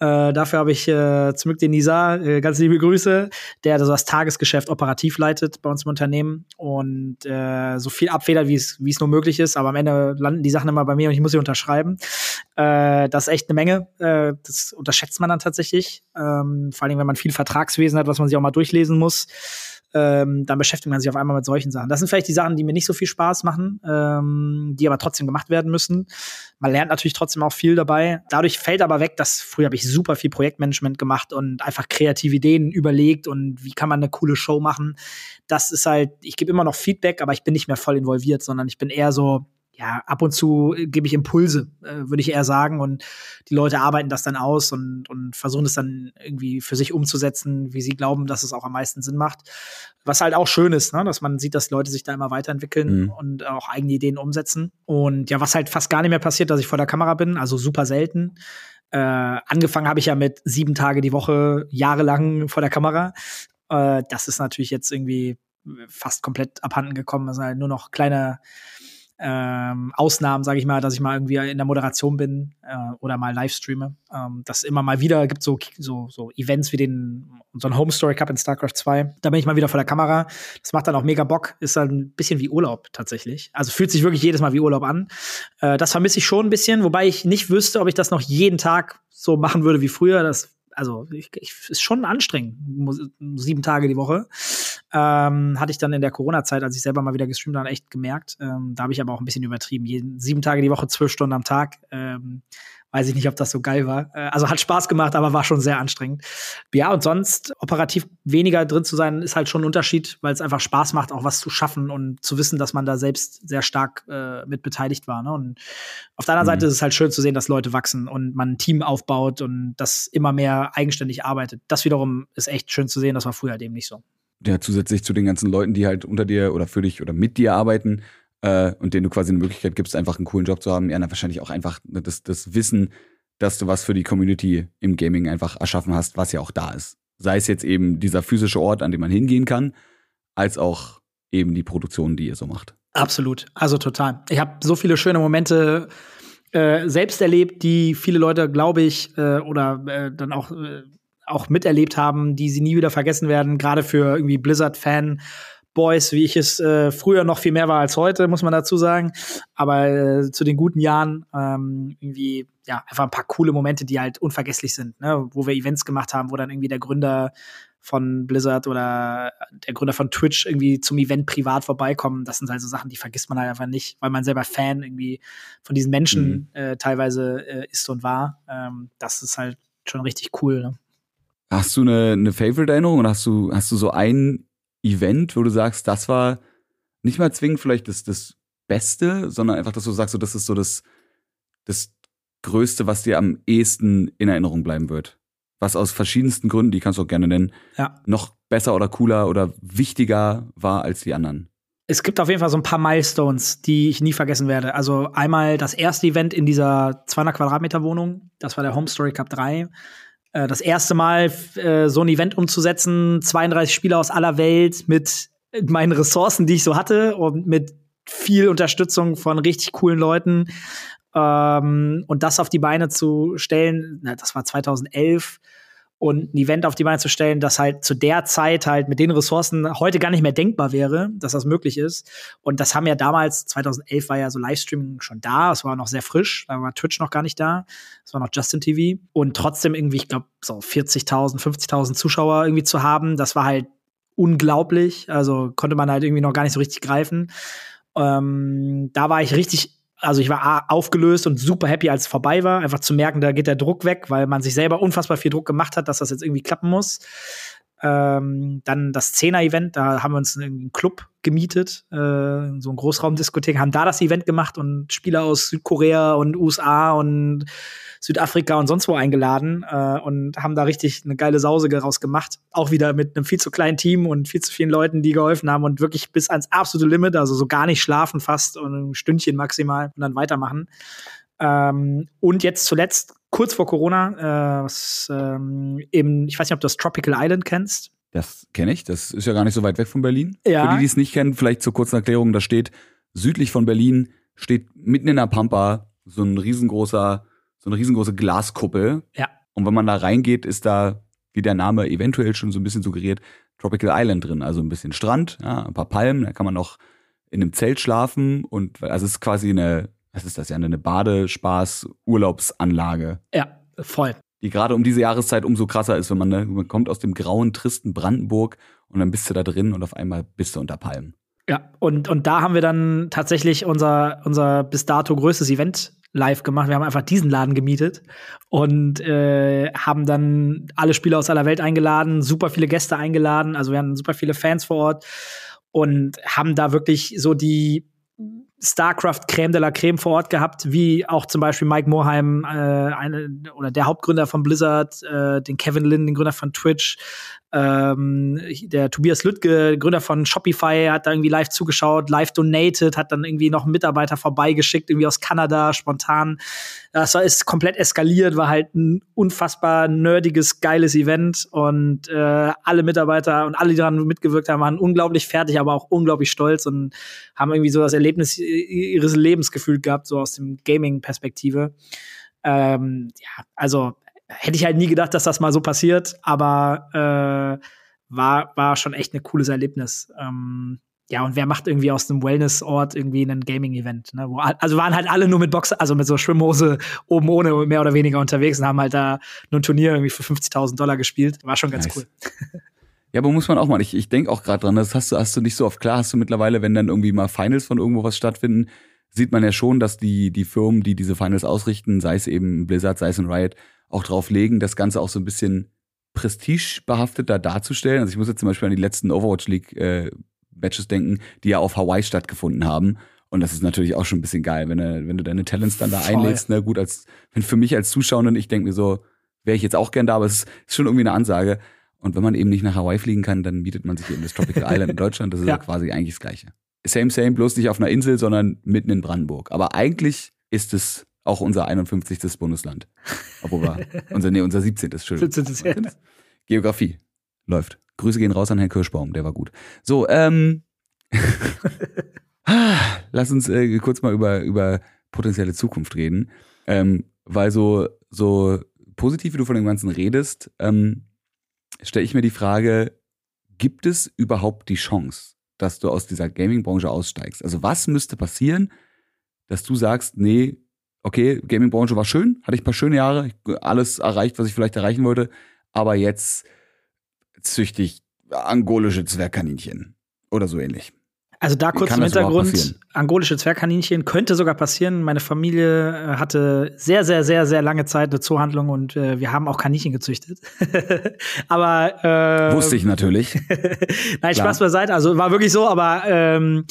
Äh, dafür habe ich äh, zum Glück den Nisa, äh, ganz liebe Grüße, der das Tagesgeschäft operativ leitet bei uns im Unternehmen und äh, so viel abfedert, wie es wie es nur möglich ist. Aber am Ende landen die Sachen immer bei mir und ich muss sie unterschreiben. Äh, das ist echt eine Menge. Äh, das unterschätzt man dann tatsächlich. Ähm, vor allem, wenn man viel Vertragswesen hat, was man sich auch mal durchlesen muss ähm, dann beschäftigt man sich auf einmal mit solchen Sachen. Das sind vielleicht die Sachen, die mir nicht so viel Spaß machen, ähm, die aber trotzdem gemacht werden müssen. Man lernt natürlich trotzdem auch viel dabei. Dadurch fällt aber weg, dass früher habe ich super viel Projektmanagement gemacht und einfach kreative Ideen überlegt und wie kann man eine coole Show machen. Das ist halt, ich gebe immer noch Feedback, aber ich bin nicht mehr voll involviert, sondern ich bin eher so, ja, ab und zu äh, gebe ich Impulse, äh, würde ich eher sagen. Und die Leute arbeiten das dann aus und, und versuchen es dann irgendwie für sich umzusetzen, wie sie glauben, dass es auch am meisten Sinn macht. Was halt auch schön ist, ne? dass man sieht, dass Leute sich da immer weiterentwickeln mhm. und auch eigene Ideen umsetzen. Und ja, was halt fast gar nicht mehr passiert, dass ich vor der Kamera bin, also super selten. Äh, angefangen habe ich ja mit sieben Tage die Woche, jahrelang vor der Kamera. Äh, das ist natürlich jetzt irgendwie fast komplett abhanden gekommen. Also halt nur noch kleine ähm, Ausnahmen, sage ich mal, dass ich mal irgendwie in der Moderation bin äh, oder mal live streame. Ähm, das immer mal wieder gibt so, so, so Events wie den ein Home Story Cup in StarCraft 2. Da bin ich mal wieder vor der Kamera. Das macht dann auch mega Bock. Ist dann ein bisschen wie Urlaub tatsächlich. Also fühlt sich wirklich jedes Mal wie Urlaub an. Äh, das vermisse ich schon ein bisschen, wobei ich nicht wüsste, ob ich das noch jeden Tag so machen würde wie früher. Das also ich, ich, ist schon anstrengend, sieben Tage die Woche. Ähm, hatte ich dann in der Corona-Zeit, als ich selber mal wieder gestreamt habe, echt gemerkt. Ähm, da habe ich aber auch ein bisschen übertrieben. Jeden, sieben Tage die Woche, zwölf Stunden am Tag. Ähm, weiß ich nicht, ob das so geil war. Äh, also hat Spaß gemacht, aber war schon sehr anstrengend. Ja, und sonst operativ weniger drin zu sein, ist halt schon ein Unterschied, weil es einfach Spaß macht, auch was zu schaffen und zu wissen, dass man da selbst sehr stark äh, mit beteiligt war. Ne? Und auf der anderen mhm. Seite ist es halt schön zu sehen, dass Leute wachsen und man ein Team aufbaut und das immer mehr eigenständig arbeitet. Das wiederum ist echt schön zu sehen, das war früher halt eben nicht so. Ja, zusätzlich zu den ganzen Leuten, die halt unter dir oder für dich oder mit dir arbeiten, äh, und denen du quasi eine Möglichkeit gibst, einfach einen coolen Job zu haben, ja, dann wahrscheinlich auch einfach das, das Wissen, dass du was für die Community im Gaming einfach erschaffen hast, was ja auch da ist. Sei es jetzt eben dieser physische Ort, an dem man hingehen kann, als auch eben die Produktion, die ihr so macht. Absolut, also total. Ich habe so viele schöne Momente äh, selbst erlebt, die viele Leute, glaube ich, äh, oder äh, dann auch, äh, auch miterlebt haben, die sie nie wieder vergessen werden, gerade für irgendwie Blizzard-Fan Boys, wie ich es äh, früher noch viel mehr war als heute, muss man dazu sagen. Aber äh, zu den guten Jahren ähm, irgendwie, ja, einfach ein paar coole Momente, die halt unvergesslich sind, ne? wo wir Events gemacht haben, wo dann irgendwie der Gründer von Blizzard oder der Gründer von Twitch irgendwie zum Event privat vorbeikommen. Das sind halt so Sachen, die vergisst man halt einfach nicht, weil man selber Fan irgendwie von diesen Menschen mhm. äh, teilweise äh, ist und war. Ähm, das ist halt schon richtig cool. Ne? Hast du eine, eine Favorite-Erinnerung oder hast du, hast du so einen Event, wo du sagst, das war nicht mal zwingend vielleicht das, das Beste, sondern einfach, dass du sagst, so, das ist so das, das Größte, was dir am ehesten in Erinnerung bleiben wird. Was aus verschiedensten Gründen, die kannst du auch gerne nennen, ja. noch besser oder cooler oder wichtiger war als die anderen. Es gibt auf jeden Fall so ein paar Milestones, die ich nie vergessen werde. Also einmal das erste Event in dieser 200 Quadratmeter Wohnung. Das war der Home Story Cup 3. Äh, das erste Mal äh, so ein Event umzusetzen, 32 Spieler aus aller Welt mit meinen Ressourcen, die ich so hatte und mit viel Unterstützung von richtig coolen Leuten ähm, und das auf die Beine zu stellen, na, das war 2011 und ein Event auf die Beine zu stellen, das halt zu der Zeit halt mit den Ressourcen heute gar nicht mehr denkbar wäre, dass das möglich ist. Und das haben ja damals, 2011 war ja so Livestreaming schon da, es war noch sehr frisch, da war Twitch noch gar nicht da, es war noch Justin TV. Und trotzdem irgendwie, ich glaube, so 40.000, 50.000 Zuschauer irgendwie zu haben, das war halt unglaublich. Also konnte man halt irgendwie noch gar nicht so richtig greifen. Ähm, da war ich richtig also ich war aufgelöst und super happy, als es vorbei war. Einfach zu merken, da geht der Druck weg, weil man sich selber unfassbar viel Druck gemacht hat, dass das jetzt irgendwie klappen muss. Ähm, dann das Zehner-Event, da haben wir uns einen Club gemietet, äh, so ein Großraumdiskothek, haben da das Event gemacht und Spieler aus Südkorea und USA und Südafrika und sonst wo eingeladen äh, und haben da richtig eine geile Sause rausgemacht. Auch wieder mit einem viel zu kleinen Team und viel zu vielen Leuten, die geholfen haben und wirklich bis ans absolute Limit, also so gar nicht schlafen fast und ein Stündchen maximal und dann weitermachen. Ähm, und jetzt zuletzt, kurz vor Corona, äh, was, ähm, eben, ich weiß nicht, ob du das Tropical Island kennst. Das kenne ich, das ist ja gar nicht so weit weg von Berlin. Ja. Für die, die es nicht kennen, vielleicht zur kurzen Erklärung, da steht südlich von Berlin, steht mitten in der Pampa so ein riesengroßer so eine riesengroße Glaskuppel. Ja. Und wenn man da reingeht, ist da, wie der Name eventuell schon so ein bisschen suggeriert, Tropical Island drin. Also ein bisschen Strand, ja, ein paar Palmen, da kann man auch in einem Zelt schlafen und also es ist quasi eine, was ist das ja, eine Badespaß-Urlaubsanlage. Ja, voll. Die gerade um diese Jahreszeit umso krasser ist, wenn man, ne, man kommt aus dem grauen, tristen Brandenburg und dann bist du da drin und auf einmal bist du unter Palmen. Ja, und, und da haben wir dann tatsächlich unser, unser bis dato größtes Event live gemacht. Wir haben einfach diesen Laden gemietet und äh, haben dann alle Spieler aus aller Welt eingeladen, super viele Gäste eingeladen. Also wir hatten super viele Fans vor Ort und haben da wirklich so die StarCraft Creme de la Creme vor Ort gehabt, wie auch zum Beispiel Mike Moheim, äh, eine, oder der Hauptgründer von Blizzard, äh, den Kevin Lin, den Gründer von Twitch, ähm, der Tobias Lüttke, Gründer von Shopify, hat da irgendwie live zugeschaut, live donated, hat dann irgendwie noch einen Mitarbeiter vorbeigeschickt, irgendwie aus Kanada, spontan. Das war, ist komplett eskaliert, war halt ein unfassbar nerdiges, geiles Event und äh, alle Mitarbeiter und alle, die daran mitgewirkt haben, waren unglaublich fertig, aber auch unglaublich stolz und haben irgendwie so das Erlebnis ihres Lebens gefühlt gehabt, so aus dem Gaming-Perspektive. Ähm, ja, also hätte ich halt nie gedacht, dass das mal so passiert, aber äh, war, war schon echt ein cooles Erlebnis. Ähm, ja, und wer macht irgendwie aus einem Wellness-Ort irgendwie ein Gaming-Event? Ne? also waren halt alle nur mit Box, also mit so Schwimmhose oben ohne mehr oder weniger unterwegs und haben halt da nur ein Turnier irgendwie für 50.000 Dollar gespielt. War schon ganz nice. cool. Ja, aber muss man auch mal. Ich, ich denke auch gerade dran, das hast du, hast du nicht so oft klar, hast du mittlerweile, wenn dann irgendwie mal Finals von irgendwo was stattfinden, sieht man ja schon, dass die, die Firmen, die diese Finals ausrichten, sei es eben Blizzard, sei es ein Riot, auch drauf legen, das Ganze auch so ein bisschen prestigebehafteter darzustellen. Also ich muss jetzt zum Beispiel an die letzten Overwatch League äh, Matches denken, die ja auf Hawaii stattgefunden haben. Und das ist natürlich auch schon ein bisschen geil, wenn du, wenn du deine Talents dann da Voll. einlegst. Ne? Gut, als wenn für mich als Zuschauer, ich denke mir so, wäre ich jetzt auch gern da, aber es ist schon irgendwie eine Ansage. Und wenn man eben nicht nach Hawaii fliegen kann, dann bietet man sich eben das Tropical Island in Deutschland. Das ist ja. ja quasi eigentlich das Gleiche. Same, same, bloß nicht auf einer Insel, sondern mitten in Brandenburg. Aber eigentlich ist es auch unser 51. Bundesland. Obwohl wir, unser, nee, unser 17. Schön. 17. Ja. Geografie. Läuft. Grüße gehen raus an Herrn Kirschbaum, der war gut. So, ähm. Lass uns äh, kurz mal über, über potenzielle Zukunft reden. Ähm, weil so, so positiv, wie du von dem Ganzen redest, ähm, stelle ich mir die Frage, gibt es überhaupt die Chance, dass du aus dieser Gaming-Branche aussteigst? Also was müsste passieren, dass du sagst, nee, okay, Gaming-Branche war schön, hatte ich ein paar schöne Jahre, alles erreicht, was ich vielleicht erreichen wollte, aber jetzt züchte ich angolische Zwergkaninchen oder so ähnlich. Also da kurz im Hintergrund, angolische Zwergkaninchen könnte sogar passieren. Meine Familie äh, hatte sehr, sehr, sehr, sehr lange Zeit eine Zoohandlung und äh, wir haben auch Kaninchen gezüchtet. aber äh, Wusste ich natürlich. Nein, Spaß beiseite. Also war wirklich so, aber ähm,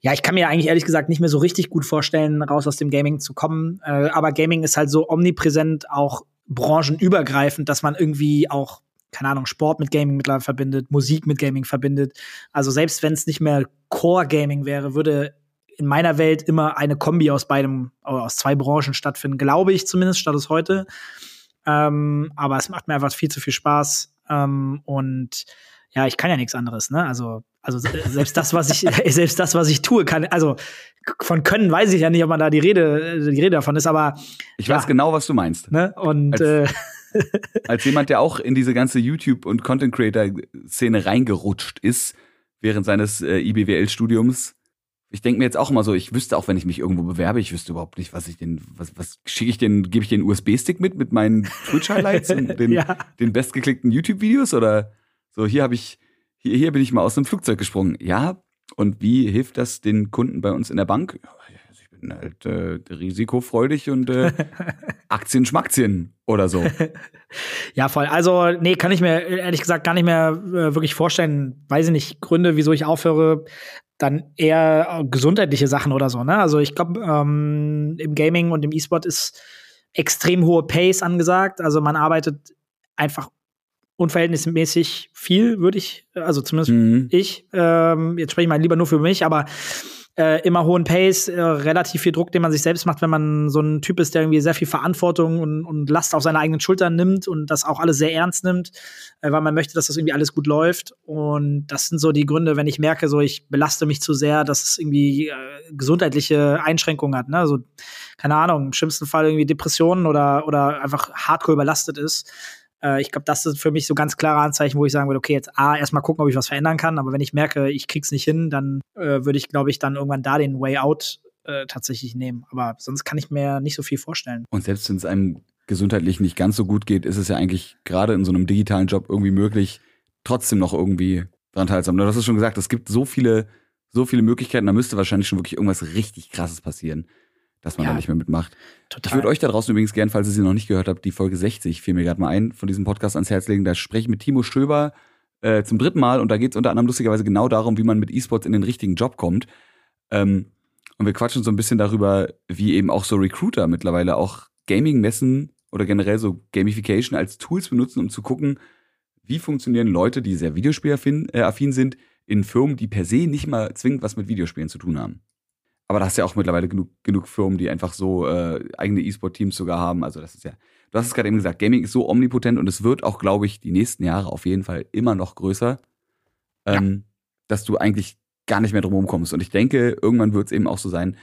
ja, ich kann mir eigentlich ehrlich gesagt nicht mehr so richtig gut vorstellen, raus aus dem Gaming zu kommen. Äh, aber Gaming ist halt so omnipräsent, auch branchenübergreifend, dass man irgendwie auch keine Ahnung, Sport mit Gaming mittlerweile verbindet, Musik mit Gaming verbindet. Also selbst wenn es nicht mehr Core Gaming wäre, würde in meiner Welt immer eine Kombi aus beidem, aus zwei Branchen stattfinden, glaube ich zumindest, statt es heute. Ähm, aber es macht mir einfach viel zu viel Spaß. Ähm, und ja, ich kann ja nichts anderes, ne? Also, also selbst das, was ich, selbst das, was ich tue, kann, also von können weiß ich ja nicht, ob man da die Rede, die Rede davon ist, aber. Ich ja, weiß genau, was du meinst. Ne? Und äh, als jemand, der auch in diese ganze YouTube- und Content-Creator-Szene reingerutscht ist, während seines äh, IBWL-Studiums, ich denke mir jetzt auch immer so, ich wüsste auch, wenn ich mich irgendwo bewerbe, ich wüsste überhaupt nicht, was ich den, was, was schicke ich den, gebe ich den USB-Stick mit, mit meinen Twitch-Highlights und den, ja. den bestgeklickten YouTube-Videos oder so, hier habe ich, hier, hier bin ich mal aus dem Flugzeug gesprungen. Ja, und wie hilft das den Kunden bei uns in der Bank? Bin halt äh, risikofreudig und äh, Aktien Schmaktien oder so. ja, voll. Also, nee, kann ich mir ehrlich gesagt gar nicht mehr äh, wirklich vorstellen. Weiß ich nicht, Gründe, wieso ich aufhöre. Dann eher gesundheitliche Sachen oder so, ne? Also ich glaube, ähm, im Gaming und im E-Sport ist extrem hohe Pace angesagt. Also man arbeitet einfach unverhältnismäßig viel, würde ich, also zumindest mhm. ich, ähm, jetzt spreche ich mal lieber nur für mich, aber äh, immer hohen Pace, äh, relativ viel Druck, den man sich selbst macht, wenn man so ein Typ ist, der irgendwie sehr viel Verantwortung und, und Last auf seine eigenen Schultern nimmt und das auch alles sehr ernst nimmt, äh, weil man möchte, dass das irgendwie alles gut läuft. Und das sind so die Gründe, wenn ich merke, so ich belaste mich zu sehr, dass es irgendwie äh, gesundheitliche Einschränkungen hat. Ne? Also, keine Ahnung, im schlimmsten Fall irgendwie Depressionen oder, oder einfach hardcore überlastet ist äh, ich glaube, das ist für mich so ganz klare Anzeichen, wo ich sagen würde, okay, jetzt A, erstmal gucken, ob ich was verändern kann, aber wenn ich merke, ich krieg's nicht hin, dann äh, würde ich, glaube ich, dann irgendwann da den Way out äh, tatsächlich nehmen. Aber sonst kann ich mir nicht so viel vorstellen. Und selbst wenn es einem gesundheitlich nicht ganz so gut geht, ist es ja eigentlich gerade in so einem digitalen Job irgendwie möglich, trotzdem noch irgendwie dran teilzuhaben. Du hast es schon gesagt, es gibt so viele, so viele Möglichkeiten, da müsste wahrscheinlich schon wirklich irgendwas richtig krasses passieren dass man ja, da nicht mehr mitmacht. Total. Ich würde euch da draußen übrigens gern, falls ihr sie noch nicht gehört habt, die Folge 60 fiel mir gerade mal ein, von diesem Podcast ans Herz legen. Da spreche ich mit Timo Stöber äh, zum dritten Mal und da geht es unter anderem lustigerweise genau darum, wie man mit E-Sports in den richtigen Job kommt. Ähm, und wir quatschen so ein bisschen darüber, wie eben auch so Recruiter mittlerweile auch Gaming-Messen oder generell so Gamification als Tools benutzen, um zu gucken, wie funktionieren Leute, die sehr Videospielaffin äh, sind, in Firmen, die per se nicht mal zwingend was mit Videospielen zu tun haben. Aber da hast du ja auch mittlerweile genug, genug Firmen, die einfach so äh, eigene E-Sport-Teams sogar haben. Also das ist ja, du hast es gerade eben gesagt, Gaming ist so omnipotent und es wird auch, glaube ich, die nächsten Jahre auf jeden Fall immer noch größer, ähm, ja. dass du eigentlich gar nicht mehr drum kommst. Und ich denke, irgendwann wird es eben auch so sein,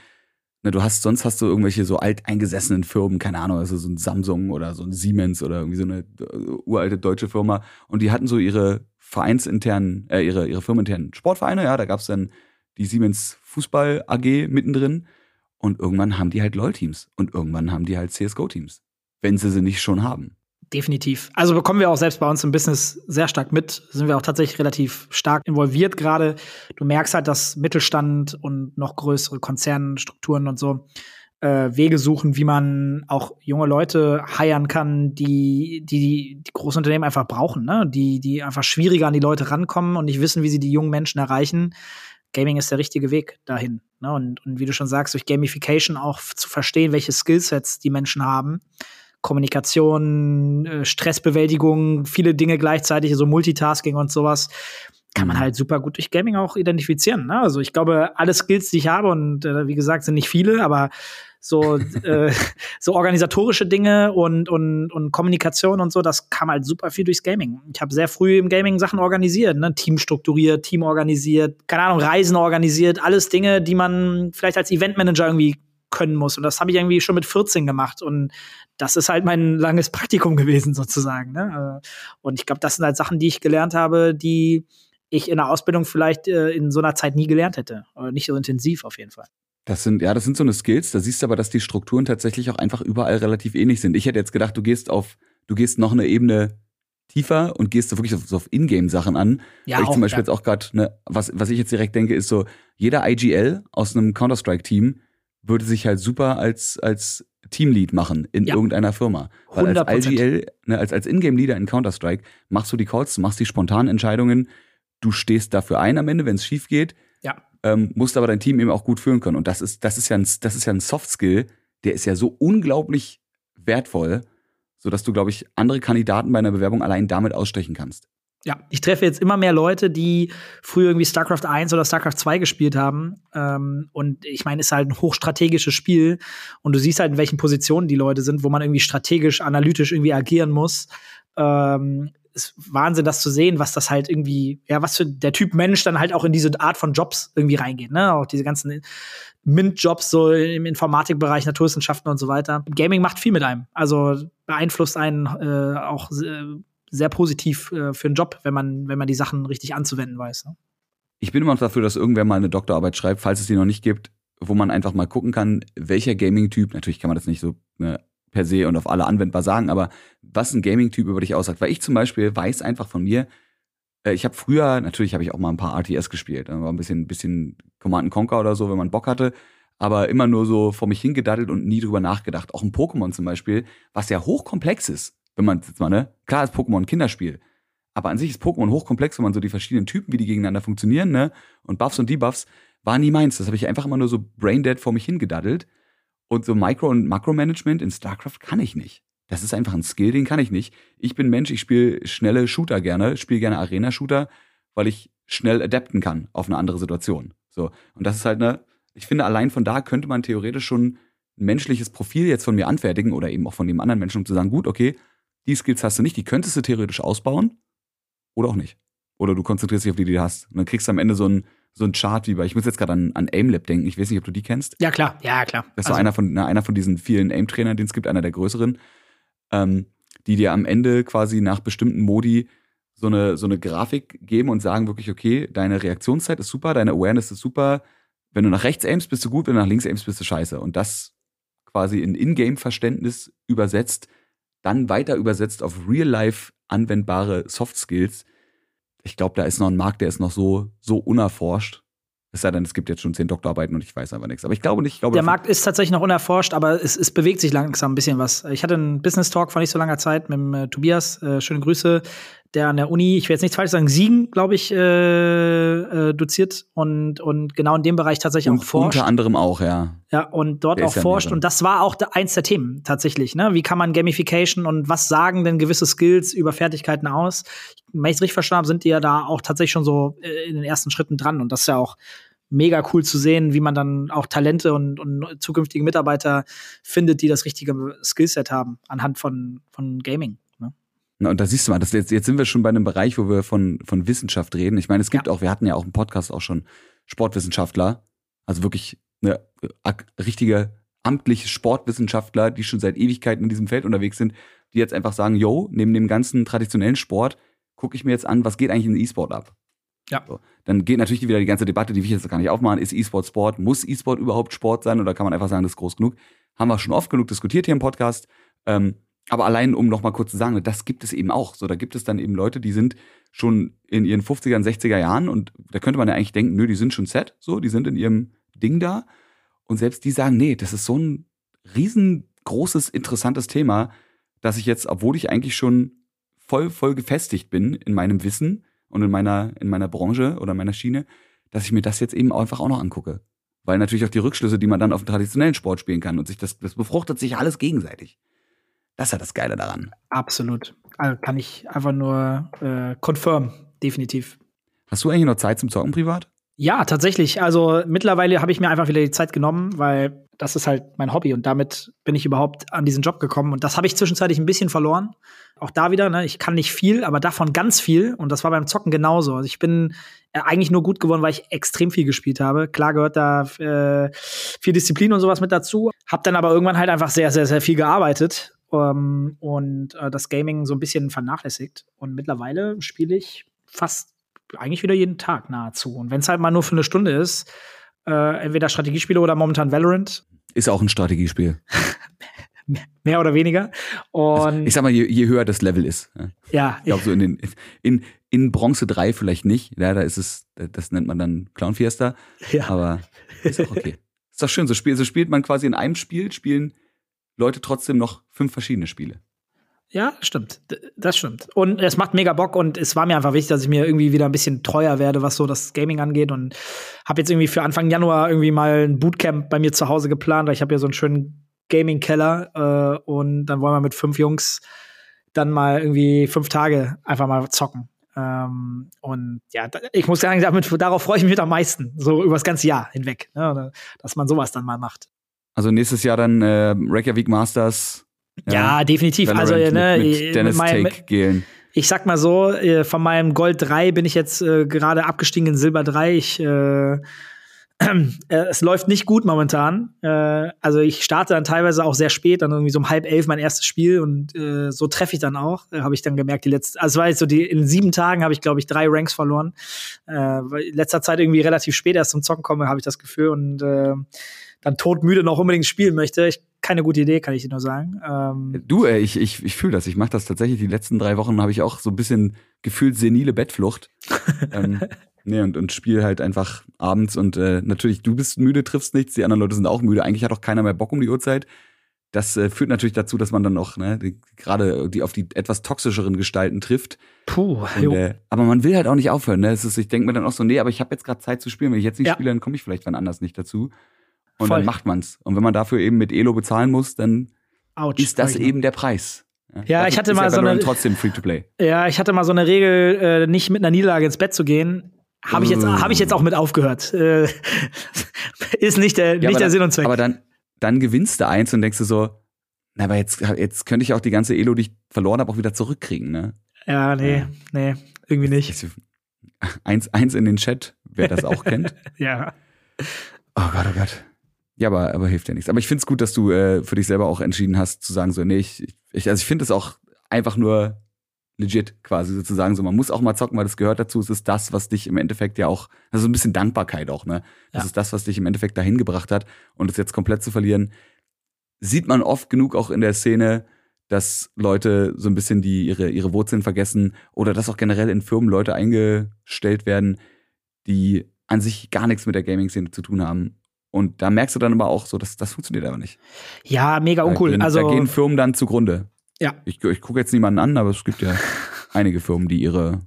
ne, du hast, sonst hast du irgendwelche so alteingesessenen Firmen, keine Ahnung, also so ein Samsung oder so ein Siemens oder irgendwie so eine uh, uralte deutsche Firma. Und die hatten so ihre vereinsinternen, äh, ihre, ihre firmeninternen Sportvereine, ja, da gab es dann die Siemens Fußball AG mittendrin. Und irgendwann haben die halt LOL-Teams und irgendwann haben die halt CSGO-Teams, wenn sie sie nicht schon haben. Definitiv. Also bekommen wir auch selbst bei uns im Business sehr stark mit, sind wir auch tatsächlich relativ stark involviert gerade. Du merkst halt, dass Mittelstand und noch größere Konzernstrukturen und so äh, Wege suchen, wie man auch junge Leute heiern kann, die, die die große Unternehmen einfach brauchen, ne? die, die einfach schwieriger an die Leute rankommen und nicht wissen, wie sie die jungen Menschen erreichen. Gaming ist der richtige Weg dahin. Ne? Und, und wie du schon sagst, durch Gamification auch zu verstehen, welche Skillsets die Menschen haben Kommunikation, äh, Stressbewältigung, viele Dinge gleichzeitig, so Multitasking und sowas, kann man mhm. halt super gut durch Gaming auch identifizieren. Ne? Also ich glaube, alle Skills, die ich habe, und äh, wie gesagt, sind nicht viele, aber so, äh, so organisatorische Dinge und, und, und Kommunikation und so, das kam halt super viel durchs Gaming. Ich habe sehr früh im Gaming Sachen organisiert, ne? Team strukturiert, Team organisiert, keine Ahnung, Reisen organisiert, alles Dinge, die man vielleicht als Eventmanager irgendwie können muss. Und das habe ich irgendwie schon mit 14 gemacht. Und das ist halt mein langes Praktikum gewesen, sozusagen. Ne? Äh, und ich glaube, das sind halt Sachen, die ich gelernt habe, die ich in der Ausbildung vielleicht äh, in so einer Zeit nie gelernt hätte. Oder nicht so intensiv auf jeden Fall. Das sind, ja, das sind so eine Skills, da siehst du aber, dass die Strukturen tatsächlich auch einfach überall relativ ähnlich sind. Ich hätte jetzt gedacht, du gehst auf, du gehst noch eine Ebene tiefer und gehst so wirklich auf, so auf Ingame-Sachen an. Ja, Weil ich auch, zum Beispiel ja. jetzt auch gerade, ne, was, was ich jetzt direkt denke, ist so, jeder IGL aus einem Counter-Strike-Team würde sich halt super als, als Teamlead machen in ja. irgendeiner Firma. Weil 100%. als IGL, ne, als, als Ingame-Leader in Counter-Strike machst du die Calls, machst die spontanen Entscheidungen, du stehst dafür ein am Ende, wenn es schief geht. Ähm, musst aber dein Team eben auch gut führen können. Und das ist, das ist ja ein, das ist ja ein Soft-Skill, der ist ja so unglaublich wertvoll, sodass du, glaube ich, andere Kandidaten bei einer Bewerbung allein damit ausstechen kannst. Ja, ich treffe jetzt immer mehr Leute, die früher irgendwie StarCraft 1 oder StarCraft 2 gespielt haben. Ähm, und ich meine, ist halt ein hochstrategisches Spiel. Und du siehst halt, in welchen Positionen die Leute sind, wo man irgendwie strategisch, analytisch irgendwie agieren muss. Ähm, ist Wahnsinn, das zu sehen, was das halt irgendwie, ja, was für der Typ Mensch dann halt auch in diese Art von Jobs irgendwie reingeht, ne? Auch diese ganzen MINT-Jobs so im Informatikbereich, Naturwissenschaften und so weiter. Gaming macht viel mit einem. Also beeinflusst einen äh, auch äh, sehr positiv äh, für einen Job, wenn man, wenn man die Sachen richtig anzuwenden weiß. Ne? Ich bin immer noch dafür, dass irgendwer mal eine Doktorarbeit schreibt, falls es die noch nicht gibt, wo man einfach mal gucken kann, welcher Gaming-Typ, natürlich kann man das nicht so ne, per se und auf alle anwendbar sagen, aber was ein Gaming-Typ über dich aussagt. Weil ich zum Beispiel weiß einfach von mir, äh, ich habe früher, natürlich habe ich auch mal ein paar RTS gespielt, war ein bisschen, bisschen Command Conquer oder so, wenn man Bock hatte, aber immer nur so vor mich hingedaddelt und nie drüber nachgedacht. Auch ein Pokémon zum Beispiel, was ja hochkomplex ist wenn man jetzt mal, ne? Klar ist Pokémon ein Kinderspiel. Aber an sich ist Pokémon hochkomplex, wenn man so die verschiedenen Typen, wie die gegeneinander funktionieren, ne? Und Buffs und Debuffs, war nie meins. Das habe ich einfach immer nur so braindead vor mich hingedaddelt. Und so Micro- und Makromanagement in StarCraft kann ich nicht. Das ist einfach ein Skill, den kann ich nicht. Ich bin Mensch, ich spiele schnelle Shooter gerne, spiele gerne Arena-Shooter, weil ich schnell adapten kann auf eine andere Situation. So. Und das ist halt ne, ich finde, allein von da könnte man theoretisch schon ein menschliches Profil jetzt von mir anfertigen oder eben auch von dem anderen Menschen, um zu sagen, gut, okay, die Skills hast du nicht, die könntest du theoretisch ausbauen oder auch nicht. Oder du konzentrierst dich auf die, die du hast. Und dann kriegst du am Ende so ein, so ein Chart wie bei, ich muss jetzt gerade an, an AimLab denken, ich weiß nicht, ob du die kennst. Ja, klar, ja, klar. Das war also, einer von, na, einer von diesen vielen Aim-Trainern, den es gibt, einer der größeren, ähm, die dir am Ende quasi nach bestimmten Modi so eine, so eine Grafik geben und sagen wirklich, okay, deine Reaktionszeit ist super, deine Awareness ist super. Wenn du nach rechts aimst, bist du gut, wenn du nach links aimst, bist du scheiße. Und das quasi in Ingame-Verständnis übersetzt, dann weiter übersetzt auf real-life anwendbare Soft Skills. Ich glaube, da ist noch ein Markt, der ist noch so, so unerforscht. Es sei denn, es gibt jetzt schon zehn Doktorarbeiten und ich weiß aber nichts. Aber ich glaube nicht. Ich glaube, der Markt ist tatsächlich noch unerforscht, aber es, es bewegt sich langsam ein bisschen was. Ich hatte einen Business Talk vor nicht so langer Zeit mit dem, äh, Tobias. Äh, schöne Grüße der an der Uni, ich will jetzt nichts falsch sagen, Siegen, glaube ich, äh, äh, doziert und, und genau in dem Bereich tatsächlich und auch forscht. Unter anderem auch, ja. Ja, und dort der auch forscht. Ja und das war auch eins der Themen tatsächlich. Ne? Wie kann man Gamification und was sagen denn gewisse Skills über Fertigkeiten aus? Wenn ich es richtig verstanden habe, sind die ja da auch tatsächlich schon so äh, in den ersten Schritten dran. Und das ist ja auch mega cool zu sehen, wie man dann auch Talente und, und zukünftige Mitarbeiter findet, die das richtige Skillset haben anhand von, von Gaming. Und da siehst du mal, das, jetzt, jetzt sind wir schon bei einem Bereich, wo wir von, von Wissenschaft reden. Ich meine, es gibt ja. auch, wir hatten ja auch im Podcast auch schon Sportwissenschaftler, also wirklich eine richtige amtliche Sportwissenschaftler, die schon seit Ewigkeiten in diesem Feld unterwegs sind, die jetzt einfach sagen, yo, neben dem ganzen traditionellen Sport gucke ich mir jetzt an, was geht eigentlich in E-Sport ab. Ja. So. Dann geht natürlich wieder die ganze Debatte, die will ich jetzt gar nicht aufmachen. Ist E-Sport Sport? Muss E-Sport überhaupt Sport sein? Oder kann man einfach sagen, das ist groß genug? Haben wir schon oft genug diskutiert hier im Podcast. Ähm, Aber allein, um noch mal kurz zu sagen, das gibt es eben auch. So, da gibt es dann eben Leute, die sind schon in ihren 50er, 60er Jahren und da könnte man ja eigentlich denken, nö, die sind schon set, so, die sind in ihrem Ding da. Und selbst die sagen, nee, das ist so ein riesengroßes, interessantes Thema, dass ich jetzt, obwohl ich eigentlich schon voll, voll gefestigt bin in meinem Wissen und in meiner, in meiner Branche oder meiner Schiene, dass ich mir das jetzt eben einfach auch noch angucke. Weil natürlich auch die Rückschlüsse, die man dann auf den traditionellen Sport spielen kann und sich das, das befruchtet sich alles gegenseitig. Das ist ja das Geile daran. Absolut. Also kann ich einfach nur äh, confirm, definitiv. Hast du eigentlich noch Zeit zum Zocken privat? Ja, tatsächlich. Also mittlerweile habe ich mir einfach wieder die Zeit genommen, weil das ist halt mein Hobby und damit bin ich überhaupt an diesen Job gekommen. Und das habe ich zwischenzeitlich ein bisschen verloren. Auch da wieder, ne, ich kann nicht viel, aber davon ganz viel. Und das war beim Zocken genauso. Also ich bin äh, eigentlich nur gut geworden, weil ich extrem viel gespielt habe. Klar gehört da äh, viel Disziplin und sowas mit dazu. Hab dann aber irgendwann halt einfach sehr, sehr, sehr viel gearbeitet ähm, und äh, das Gaming so ein bisschen vernachlässigt. Und mittlerweile spiele ich fast eigentlich wieder jeden Tag nahezu. Und wenn es halt mal nur für eine Stunde ist, äh, entweder Strategiespiele oder momentan Valorant. Ist auch ein Strategiespiel. Mehr oder weniger. Und also, ich sag mal, je, je, höher das Level ist. Ja. ja ich glaube, so in, den, in, in Bronze 3 vielleicht nicht. Ja, da ist es, das nennt man dann Clown Fiesta. Ja. Aber ist auch okay. ist doch schön. So, spiel, so spielt man quasi in einem Spiel, spielen Leute trotzdem noch fünf verschiedene Spiele. Ja, stimmt. Das stimmt. Und es macht mega Bock und es war mir einfach wichtig, dass ich mir irgendwie wieder ein bisschen treuer werde, was so das Gaming angeht und habe jetzt irgendwie für Anfang Januar irgendwie mal ein Bootcamp bei mir zu Hause geplant, weil ich habe ja so einen schönen Gaming-Keller äh, und dann wollen wir mit fünf Jungs dann mal irgendwie fünf Tage einfach mal zocken. Ähm, und ja, ich muss sagen, damit, darauf freue ich mich am meisten, so über das ganze Jahr hinweg, ne, dass man sowas dann mal macht. Also nächstes Jahr dann äh, Reykjavik Masters. Ja, ja definitiv. Valorant also ne, mit, mit Dennis mit meinem, Take gehen. Ich sag mal so, äh, von meinem Gold 3 bin ich jetzt äh, gerade abgestiegen in Silber 3. Ich äh, äh, es läuft nicht gut momentan. Äh, also ich starte dann teilweise auch sehr spät, dann irgendwie so um halb elf mein erstes Spiel und äh, so treffe ich dann auch. Äh, habe ich dann gemerkt, die letzte, also es war jetzt so die in sieben Tagen habe ich glaube ich drei Ranks verloren. Äh, weil in letzter Zeit irgendwie relativ spät erst zum Zocken komme, habe ich das Gefühl und äh, dann todmüde noch unbedingt spielen möchte. Ich, keine gute Idee, kann ich dir nur sagen. Ähm du, äh, ich, ich, ich fühle das. Ich mache das tatsächlich. Die letzten drei Wochen habe ich auch so ein bisschen gefühlt senile Bettflucht. ähm, Nee, und, und spiel halt einfach abends und äh, natürlich, du bist müde, triffst nichts, die anderen Leute sind auch müde. Eigentlich hat auch keiner mehr Bock um die Uhrzeit. Das äh, führt natürlich dazu, dass man dann auch ne, gerade die auf die etwas toxischeren Gestalten trifft. Puh, und, äh, aber man will halt auch nicht aufhören. Ne? Es ist, ich denke mir dann auch so, nee, aber ich habe jetzt gerade Zeit zu spielen. Wenn ich jetzt nicht ja. spiele, dann komme ich vielleicht wann anders nicht dazu. Und Voll. dann macht man's. Und wenn man dafür eben mit Elo bezahlen muss, dann Ouch, ist das eben der Preis. Ja, ja ich hatte mal so eine trotzdem free to play. Ja, ich hatte mal so eine Regel, äh, nicht mit einer Niederlage ins Bett zu gehen. Habe ich, jetzt, hab ich jetzt auch mit aufgehört. Äh, ist nicht der, ja, nicht der dann, Sinn und Zweck. Aber dann, dann gewinnst du eins und denkst du so, na, aber jetzt, jetzt könnte ich auch die ganze Elo, die ich verloren habe, auch wieder zurückkriegen, ne? Ja, nee, ja. nee, irgendwie nicht. Eins, eins in den Chat, wer das auch kennt. ja. Oh Gott, oh Gott. Ja, aber, aber hilft ja nichts. Aber ich finde es gut, dass du äh, für dich selber auch entschieden hast, zu sagen, so, nee, ich, ich also ich finde es auch einfach nur legit quasi sozusagen so. Man muss auch mal zocken, weil das gehört dazu. Es ist das, was dich im Endeffekt ja auch, also ein bisschen Dankbarkeit auch, ne? Das ja. ist das, was dich im Endeffekt dahin gebracht hat. Und es jetzt komplett zu verlieren, sieht man oft genug auch in der Szene, dass Leute so ein bisschen die ihre, ihre Wurzeln vergessen oder dass auch generell in Firmen Leute eingestellt werden, die an sich gar nichts mit der Gaming-Szene zu tun haben. Und da merkst du dann aber auch so, dass das funktioniert aber nicht. Ja, mega uncool. Da gehen, also da gehen Firmen dann zugrunde. Ja. Ich, ich gucke jetzt niemanden an, aber es gibt ja einige Firmen, die ihre,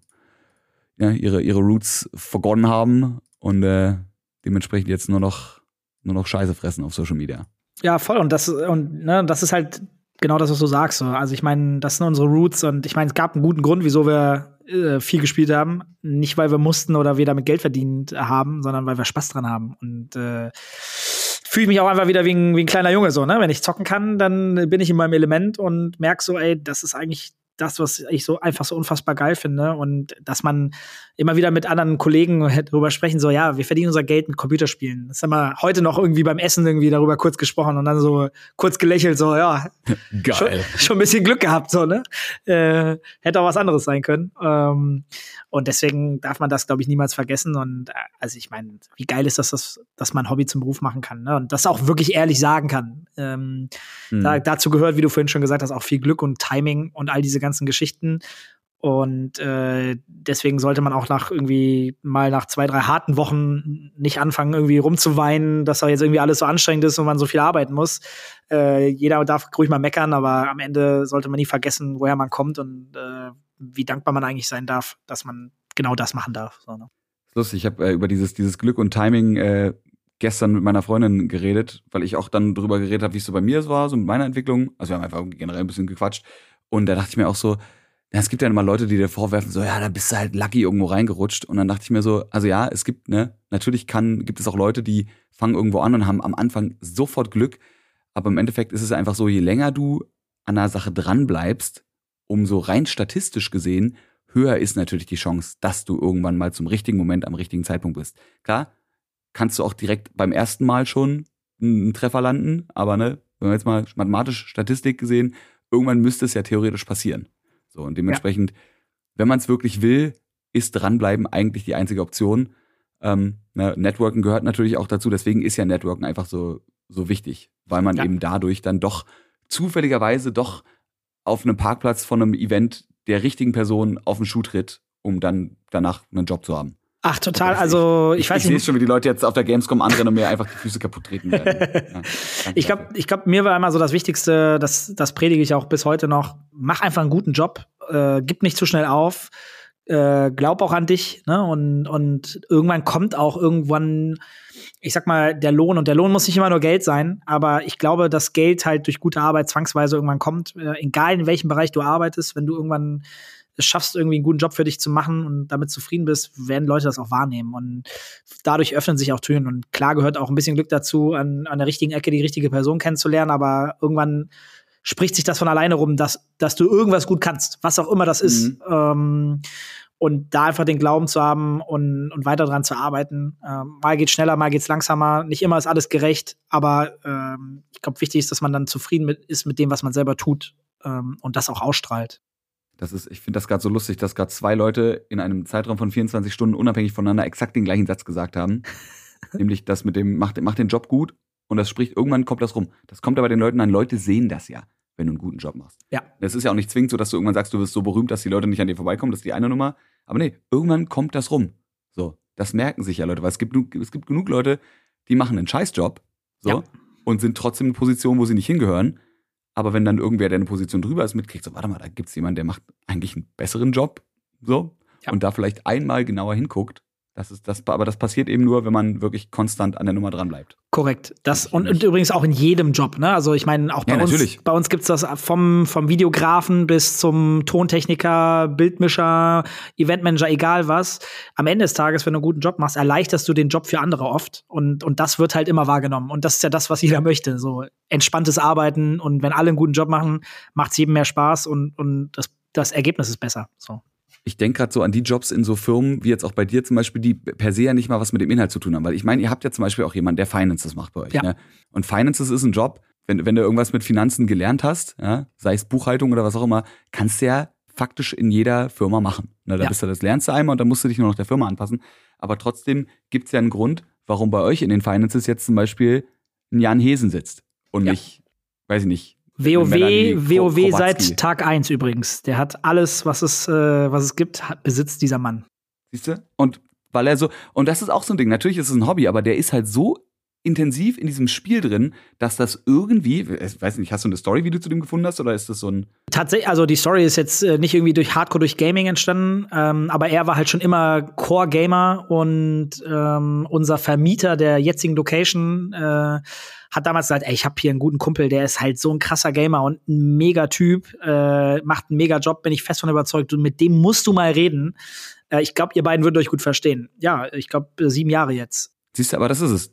ja, ihre, ihre Roots vergonnen haben und äh, dementsprechend jetzt nur noch, nur noch Scheiße fressen auf Social Media. Ja, voll. Und das, und, ne, das ist halt genau das, was du sagst. So. Also ich meine, das sind unsere Roots und ich meine, es gab einen guten Grund, wieso wir äh, viel gespielt haben. Nicht, weil wir mussten oder wir damit Geld verdient haben, sondern weil wir Spaß dran haben. Und äh, fühle ich mich auch einfach wieder wie ein, wie ein kleiner Junge so, ne? Wenn ich zocken kann, dann bin ich in meinem Element und merke so, ey, das ist eigentlich das, was ich so einfach so unfassbar geil finde. Und dass man immer wieder mit anderen Kollegen darüber sprechen, so, ja, wir verdienen unser Geld mit Computerspielen. Das haben wir heute noch irgendwie beim Essen irgendwie darüber kurz gesprochen und dann so kurz gelächelt, so, ja, geil. Schon, schon ein bisschen Glück gehabt, so, ne? Äh, hätte auch was anderes sein können. Ähm, und deswegen darf man das, glaube ich, niemals vergessen. Und äh, also ich meine, wie geil ist das, dass, dass man Hobby zum Beruf machen kann, ne? Und das auch wirklich ehrlich sagen kann. Ähm, hm. da, dazu gehört, wie du vorhin schon gesagt hast, auch viel Glück und Timing und all diese ganzen Geschichten. Und äh, deswegen sollte man auch nach irgendwie mal nach zwei, drei harten Wochen nicht anfangen, irgendwie rumzuweinen, dass da jetzt irgendwie alles so anstrengend ist und man so viel arbeiten muss. Äh, jeder darf ruhig mal meckern, aber am Ende sollte man nie vergessen, woher man kommt und äh, wie dankbar man eigentlich sein darf, dass man genau das machen darf. So, ne? Lustig, ich habe äh, über dieses, dieses Glück und Timing äh, gestern mit meiner Freundin geredet, weil ich auch dann drüber geredet habe, wie es so bei mir war, so mit meiner Entwicklung. Also wir haben einfach generell ein bisschen gequatscht. Und da dachte ich mir auch so, es gibt ja immer Leute, die dir vorwerfen, so, ja, da bist du halt lucky irgendwo reingerutscht. Und dann dachte ich mir so, also ja, es gibt, ne, natürlich kann, gibt es auch Leute, die fangen irgendwo an und haben am Anfang sofort Glück. Aber im Endeffekt ist es einfach so, je länger du an einer Sache dran bleibst, umso rein statistisch gesehen höher ist natürlich die Chance, dass du irgendwann mal zum richtigen Moment am richtigen Zeitpunkt bist. Klar, kannst du auch direkt beim ersten Mal schon einen Treffer landen, aber ne, wenn wir jetzt mal mathematisch Statistik gesehen, irgendwann müsste es ja theoretisch passieren. So, und dementsprechend, ja. wenn man es wirklich will, ist dranbleiben eigentlich die einzige Option. Ähm, ne, Networken gehört natürlich auch dazu, deswegen ist ja Networken einfach so, so wichtig, weil man ja. eben dadurch dann doch zufälligerweise doch auf einem Parkplatz von einem Event der richtigen Person auf den Schuh tritt, um dann danach einen Job zu haben. Ach, total. Also, ich, ich weiß ich nicht. Ich sehe schon, wie die Leute jetzt auf der Gamescom anrennen und mir einfach die Füße kaputt treten werden. Ja, ich glaube, ich glaub, mir war immer so das Wichtigste, das, das predige ich auch bis heute noch. Mach einfach einen guten Job, äh, gib nicht zu schnell auf, äh, glaub auch an dich, ne? Und, und irgendwann kommt auch irgendwann, ich sag mal, der Lohn. Und der Lohn muss nicht immer nur Geld sein, aber ich glaube, dass Geld halt durch gute Arbeit zwangsweise irgendwann kommt. Äh, egal in welchem Bereich du arbeitest, wenn du irgendwann es schaffst, irgendwie einen guten Job für dich zu machen und damit zufrieden bist, werden Leute das auch wahrnehmen. Und dadurch öffnen sich auch Türen. Und klar gehört auch ein bisschen Glück dazu, an, an der richtigen Ecke die richtige Person kennenzulernen, aber irgendwann spricht sich das von alleine rum, dass, dass du irgendwas gut kannst, was auch immer das ist. Mhm. Ähm, und da einfach den Glauben zu haben und, und weiter dran zu arbeiten. Ähm, mal geht's schneller, mal geht's langsamer. Nicht immer ist alles gerecht, aber ähm, ich glaube, wichtig ist, dass man dann zufrieden mit, ist mit dem, was man selber tut ähm, und das auch ausstrahlt. Das ist, ich finde das gerade so lustig, dass gerade zwei Leute in einem Zeitraum von 24 Stunden unabhängig voneinander exakt den gleichen Satz gesagt haben. Nämlich das mit dem, mach, mach den Job gut und das spricht, irgendwann kommt das rum. Das kommt aber den Leuten an. Leute sehen das ja, wenn du einen guten Job machst. Ja. Das ist ja auch nicht zwingend so, dass du irgendwann sagst, du wirst so berühmt, dass die Leute nicht an dir vorbeikommen. Das ist die eine Nummer. Aber nee, irgendwann kommt das rum. So. Das merken sich ja Leute, weil es gibt, es gibt genug Leute, die machen einen Scheißjob. So. Ja. Und sind trotzdem in Positionen, wo sie nicht hingehören. Aber wenn dann irgendwer, der eine Position drüber ist, mitkriegt, so, warte mal, da gibt es jemanden, der macht eigentlich einen besseren Job, so, ja. und da vielleicht einmal genauer hinguckt, das ist das, aber das passiert eben nur, wenn man wirklich konstant an der Nummer dran bleibt. Korrekt. Das und, und übrigens auch in jedem Job. Ne? Also ich meine auch bei ja, uns. Bei uns gibt's das vom vom Videografen bis zum Tontechniker, Bildmischer, Eventmanager, egal was. Am Ende des Tages, wenn du einen guten Job machst, erleichterst du den Job für andere oft und und das wird halt immer wahrgenommen. Und das ist ja das, was jeder möchte. So entspanntes Arbeiten und wenn alle einen guten Job machen, macht's jedem mehr Spaß und und das das Ergebnis ist besser. So ich denke gerade so an die Jobs in so Firmen, wie jetzt auch bei dir zum Beispiel, die per se ja nicht mal was mit dem Inhalt zu tun haben. Weil ich meine, ihr habt ja zum Beispiel auch jemanden, der Finances macht bei euch. Ja. Ne? Und Finances ist ein Job, wenn, wenn du irgendwas mit Finanzen gelernt hast, ja, sei es Buchhaltung oder was auch immer, kannst du ja faktisch in jeder Firma machen. Ne, da ja. bist du, das lernst du einmal und dann musst du dich nur noch der Firma anpassen. Aber trotzdem gibt es ja einen Grund, warum bei euch in den Finances jetzt zum Beispiel ein Jan Hesen sitzt und ja. nicht, weiß ich nicht, WoW, WoW seit Tag 1 übrigens. Der hat alles, was es, äh, was es gibt, hat, besitzt dieser Mann. Siehst du? Und weil er so, und das ist auch so ein Ding, natürlich ist es ein Hobby, aber der ist halt so intensiv in diesem Spiel drin, dass das irgendwie, ich weiß nicht, hast du eine Story, wie du zu dem gefunden hast, oder ist das so ein. Tatsächlich, also die Story ist jetzt äh, nicht irgendwie durch Hardcore, durch Gaming entstanden, ähm, aber er war halt schon immer Core-Gamer und ähm, unser Vermieter der jetzigen Location äh, hat damals gesagt, ey, ich habe hier einen guten Kumpel, der ist halt so ein krasser Gamer und ein mega Typ, äh, macht einen mega Job, bin ich fest von überzeugt. Und mit dem musst du mal reden. Äh, ich glaube, ihr beiden würdet euch gut verstehen. Ja, ich glaube, sieben Jahre jetzt. Siehst du, aber das ist es.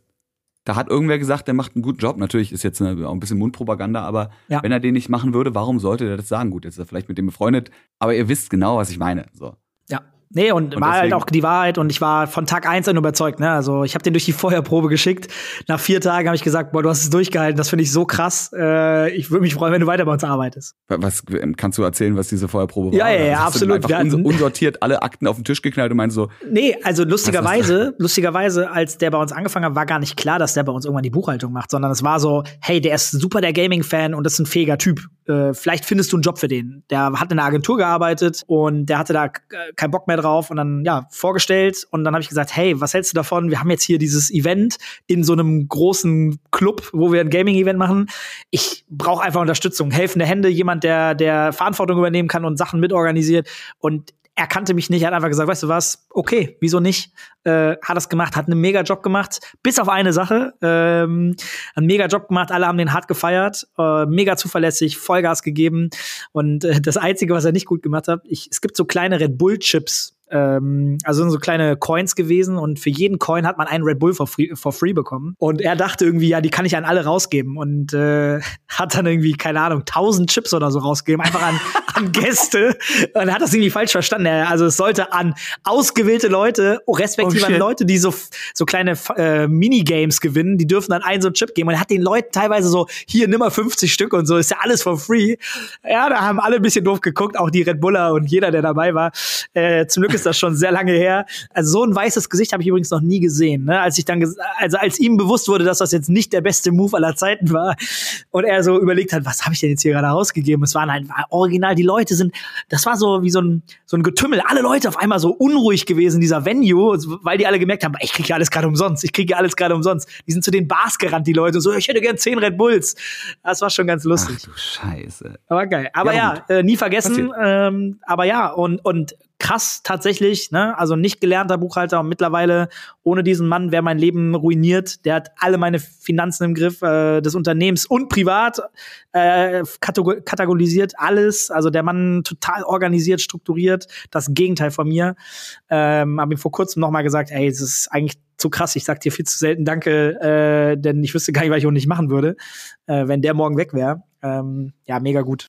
Da hat irgendwer gesagt, der macht einen guten Job. Natürlich ist jetzt eine, auch ein bisschen Mundpropaganda, aber Ja. wenn er den nicht machen würde, warum sollte er das sagen? Gut, jetzt ist er vielleicht mit dem befreundet, aber ihr wisst genau, was ich meine. So. Ja. Nee, und, Und war halt auch die Wahrheit und ich war von Tag eins an überzeugt. Ne? Also ich habe den durch die Feuerprobe geschickt. Nach vier Tagen habe ich gesagt, boah, du hast es durchgehalten, das finde ich so krass. Äh, ich würde mich freuen, wenn du weiter bei uns arbeitest. Was kannst du erzählen, was diese Feuerprobe war? Ja, ja, ja, hast du absolut. Einfach Wir uns- hatten- unsortiert alle Akten auf den Tisch geknallt und meinst so, Nee, also lustigerweise, lustigerweise, als der bei uns angefangen hat, war gar nicht klar, dass der bei uns irgendwann die Buchhaltung macht, sondern es war so, hey, der ist super der Gaming-Fan und das ist ein fähiger Typ. Äh, vielleicht findest du einen Job für den. Der hat in einer Agentur gearbeitet und der hatte da keinen Bock mehr drauf und dann, ja, vorgestellt und dann habe ich gesagt, hey, was hältst du davon? Wir haben jetzt hier dieses Event in so einem großen Club, wo wir ein Gaming-Event machen. Ich brauche einfach Unterstützung, helfende Hände, jemand, der, der Verantwortung übernehmen kann und Sachen mitorganisiert und er kannte mich nicht, er hat einfach gesagt, weißt du was, okay, wieso nicht? Äh, hat das gemacht, hat einen mega Job gemacht, bis auf eine Sache, ähm, einen mega Job gemacht, alle haben den hart gefeiert, äh, mega zuverlässig, Vollgas gegeben und äh, das Einzige, was er nicht gut gemacht hat, ich, es gibt so kleine Red Bull Chips, ähm, also sind so kleine Coins gewesen und für jeden Coin hat man einen Red Bull for free, for free bekommen und er dachte irgendwie, ja, die kann ich an alle rausgeben und äh, hat dann irgendwie, keine Ahnung, 1000 Chips oder so rausgegeben, einfach an, an Gäste und er hat das irgendwie falsch verstanden. Er- Also es sollte an ausgewählte Leute, respektive Oh, an. Leute, die so, so kleine äh, Minigames gewinnen, die dürfen dann einen so einen Chip geben. Und er hat den Leuten teilweise so, hier, nimm mal 50 Stück und so, ist ja alles for free. Ja, da haben alle ein bisschen doof geguckt, auch die Red Buller und jeder, der dabei war. Äh, zum Glück ist das schon sehr lange her. Also so ein weißes Gesicht habe ich übrigens noch nie gesehen. Ne? Als ich dann, also als ihm bewusst wurde, dass das jetzt nicht der beste Move aller Zeiten war und er so überlegt hat, was habe ich denn jetzt hier gerade ausgegeben? Es waren halt war original, die Leute sind, das war so wie so ein, so ein Getümmel. Alle Leute auf einmal so unruhig gewesen in dieser Venue, weil die alle gemerkt haben, ich kriege ja alles gerade umsonst, ich kriege ja alles gerade umsonst. Die sind zu den Bars gerannt, die Leute, und so, ich hätte gern 10 Red Bulls. Das war schon ganz lustig. ach du Scheiße. Aber geil. Aber Ja, ja, äh, nie vergessen. Ähm, aber ja, und, und krass tatsächlich, ne? Also nicht gelernter Buchhalter und mittlerweile ohne diesen Mann wäre mein Leben ruiniert. Der hat alle meine Finanzen im Griff, äh, des Unternehmens und privat äh, kategor- kategorisiert alles. Also der Mann total organisiert, strukturiert, das Gegenteil von mir. Ähm, habe ihm vor kurzem noch mal gesagt, ey, es ist eigentlich zu krass. Ich sag dir viel zu selten Danke, äh, denn ich wüsste gar nicht, was ich auch nicht machen würde, äh, wenn der morgen weg wäre. Ähm, ja, mega gut.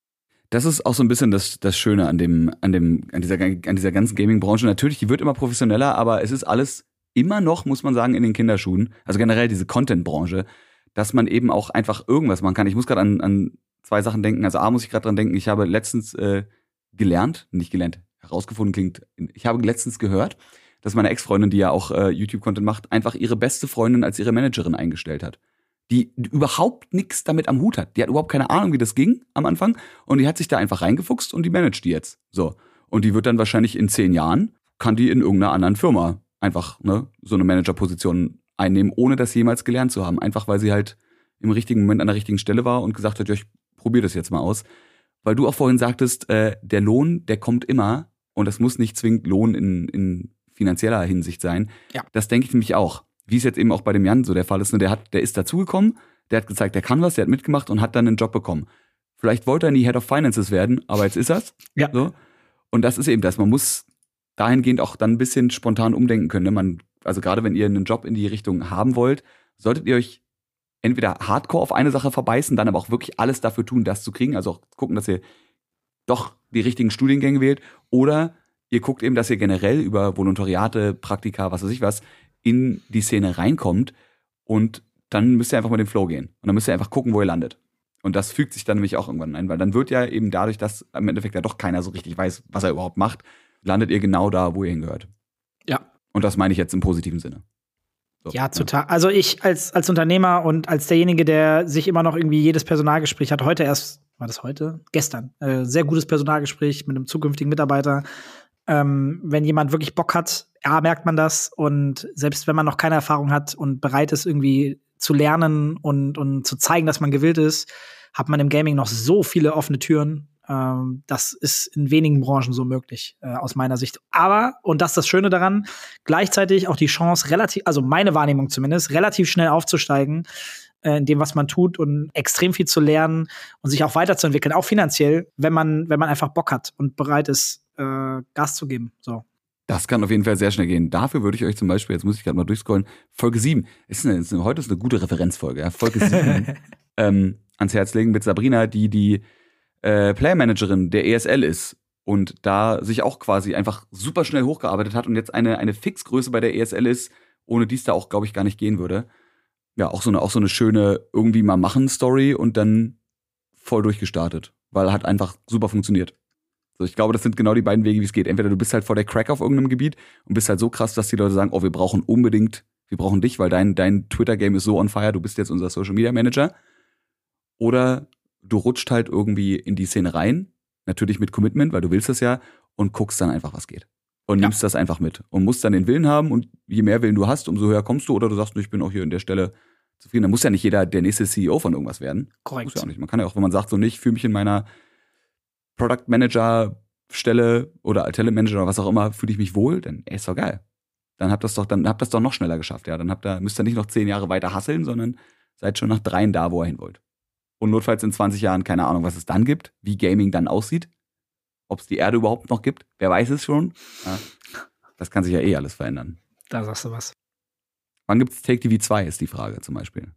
Das ist auch so ein bisschen das, das Schöne an dem, an dem, an dieser, an dieser ganzen Gaming-Branche. Natürlich, die wird immer professioneller, aber es ist alles immer noch, muss man sagen, in den Kinderschuhen. Also generell diese Content-Branche, dass man eben auch einfach irgendwas machen kann. Ich muss gerade an, an zwei Sachen denken. Also A muss ich gerade dran denken, ich habe letztens äh, gelernt, nicht gelernt, herausgefunden klingt, ich habe letztens gehört, dass meine Ex-Freundin, die ja auch äh, YouTube-Content macht, einfach ihre beste Freundin als ihre Managerin eingestellt hat. Die überhaupt nichts damit am Hut hat. Die hat überhaupt keine Ahnung, wie das ging am Anfang. Und die hat sich da einfach reingefuchst und die managt die jetzt. So. Und die wird dann wahrscheinlich in zehn Jahren, kann die in irgendeiner anderen Firma einfach ne, so eine Managerposition einnehmen, ohne das jemals gelernt zu haben. Einfach weil sie halt im richtigen Moment an der richtigen Stelle war und gesagt hat, ja, ich probiere das jetzt mal aus. Weil du auch vorhin sagtest, äh, der Lohn, der kommt immer und das muss nicht zwingend Lohn in, in finanzieller Hinsicht sein. Ja. Das denke ich nämlich auch. Wie es jetzt eben auch bei dem Jan so der Fall ist. Ne? Der, hat, der ist dazugekommen, der hat gezeigt, der kann was, der hat mitgemacht und hat dann einen Job bekommen. Vielleicht wollte er nie Head of Finances werden, aber jetzt ist er's. Ja. So. Und das ist eben das. Man muss dahingehend auch dann ein bisschen spontan umdenken können. Ne? Man, also gerade wenn ihr einen Job in die Richtung haben wollt, solltet ihr euch entweder hardcore auf eine Sache verbeißen, dann aber auch wirklich alles dafür tun, das zu kriegen. Also auch gucken, dass ihr doch die richtigen Studiengänge wählt. Oder ihr guckt eben, dass ihr generell über Volontariate, Praktika, was weiß ich was, in die Szene reinkommt. Und dann müsst ihr einfach mal den Flow gehen. Und dann müsst ihr einfach gucken, wo ihr landet. Und das fügt sich dann nämlich auch irgendwann ein, weil dann wird ja eben dadurch, dass im Endeffekt ja doch keiner so richtig weiß, was er überhaupt macht, landet ihr genau da, wo ihr hingehört. Ja. Und das meine ich jetzt im positiven Sinne. So, Ja, total. Also ich als, als Unternehmer und als derjenige, der sich immer noch irgendwie jedes Personalgespräch hat, heute erst, war das heute? Gestern. Äh, sehr gutes Personalgespräch mit einem zukünftigen Mitarbeiter. Ähm, wenn jemand wirklich Bock hat, ja, merkt man das. Und selbst wenn man noch keine Erfahrung hat und bereit ist, irgendwie zu lernen und, und zu zeigen, dass man gewillt ist, hat man im Gaming noch so viele offene Türen. Ähm, das ist in wenigen Branchen so möglich, äh, aus meiner Sicht. Aber, und das ist das Schöne daran, gleichzeitig auch die Chance, relativ, also meine Wahrnehmung zumindest, relativ schnell aufzusteigen äh, in dem, was man tut und extrem viel zu lernen und sich auch weiterzuentwickeln, auch finanziell, wenn man, wenn man einfach Bock hat und bereit ist, äh, Gas zu geben. So. Das kann auf jeden Fall sehr schnell gehen. Dafür würde ich euch zum Beispiel, jetzt muss ich gerade mal durchscrollen, Folge 7, ist eine, ist eine, heute ist eine gute Referenzfolge, ja, Folge 7 ähm, ans Herz legen mit Sabrina, die die äh, Player-Managerin der ESL ist und da sich auch quasi einfach super schnell hochgearbeitet hat und jetzt eine, eine Fixgröße bei der ESL ist, ohne die es da auch, glaube ich, gar nicht gehen würde. Ja, auch so eine, auch so eine schöne irgendwie mal machen Story und dann voll durchgestartet, weil hat einfach super funktioniert. So, ich glaube, das sind genau die beiden Wege, wie es geht. Entweder du bist halt vor der Crack auf irgendeinem Gebiet und bist halt so krass, dass die Leute sagen, oh, wir brauchen unbedingt, wir brauchen dich, weil dein, dein Twitter-Game ist so on fire, du bist jetzt unser Social Media Manager. Oder du rutscht halt irgendwie in die Szene rein, natürlich mit Commitment, weil du willst das ja, und guckst dann einfach, was geht. Und ja. nimmst das einfach mit. Und musst dann den Willen haben und je mehr Willen du hast, umso höher kommst du. Oder du sagst, ich bin auch hier in der Stelle zufrieden. Da muss ja nicht jeder der nächste CEO von irgendwas werden. Korrekt. Muss ja auch nicht. Man kann ja auch, wenn man sagt, so nicht, fühle mich in meiner Product Manager Stelle oder Talent oder was auch immer, fühle ich mich wohl, dann ey, ist doch geil. Dann habt das doch, dann habt das doch noch schneller geschafft, ja. Dann habt ihr, müsst ihr nicht noch zehn Jahre weiter hasseln, sondern seid schon nach dreien da, wo ihr hin wollt. Und notfalls in 20 Jahren, keine Ahnung, was es dann gibt, wie Gaming dann aussieht, ob es die Erde überhaupt noch gibt, wer weiß es schon. Ja. Das kann sich ja eh alles verändern. Da sagst du was. Wann gibt es Take TV 2, ist die Frage zum Beispiel.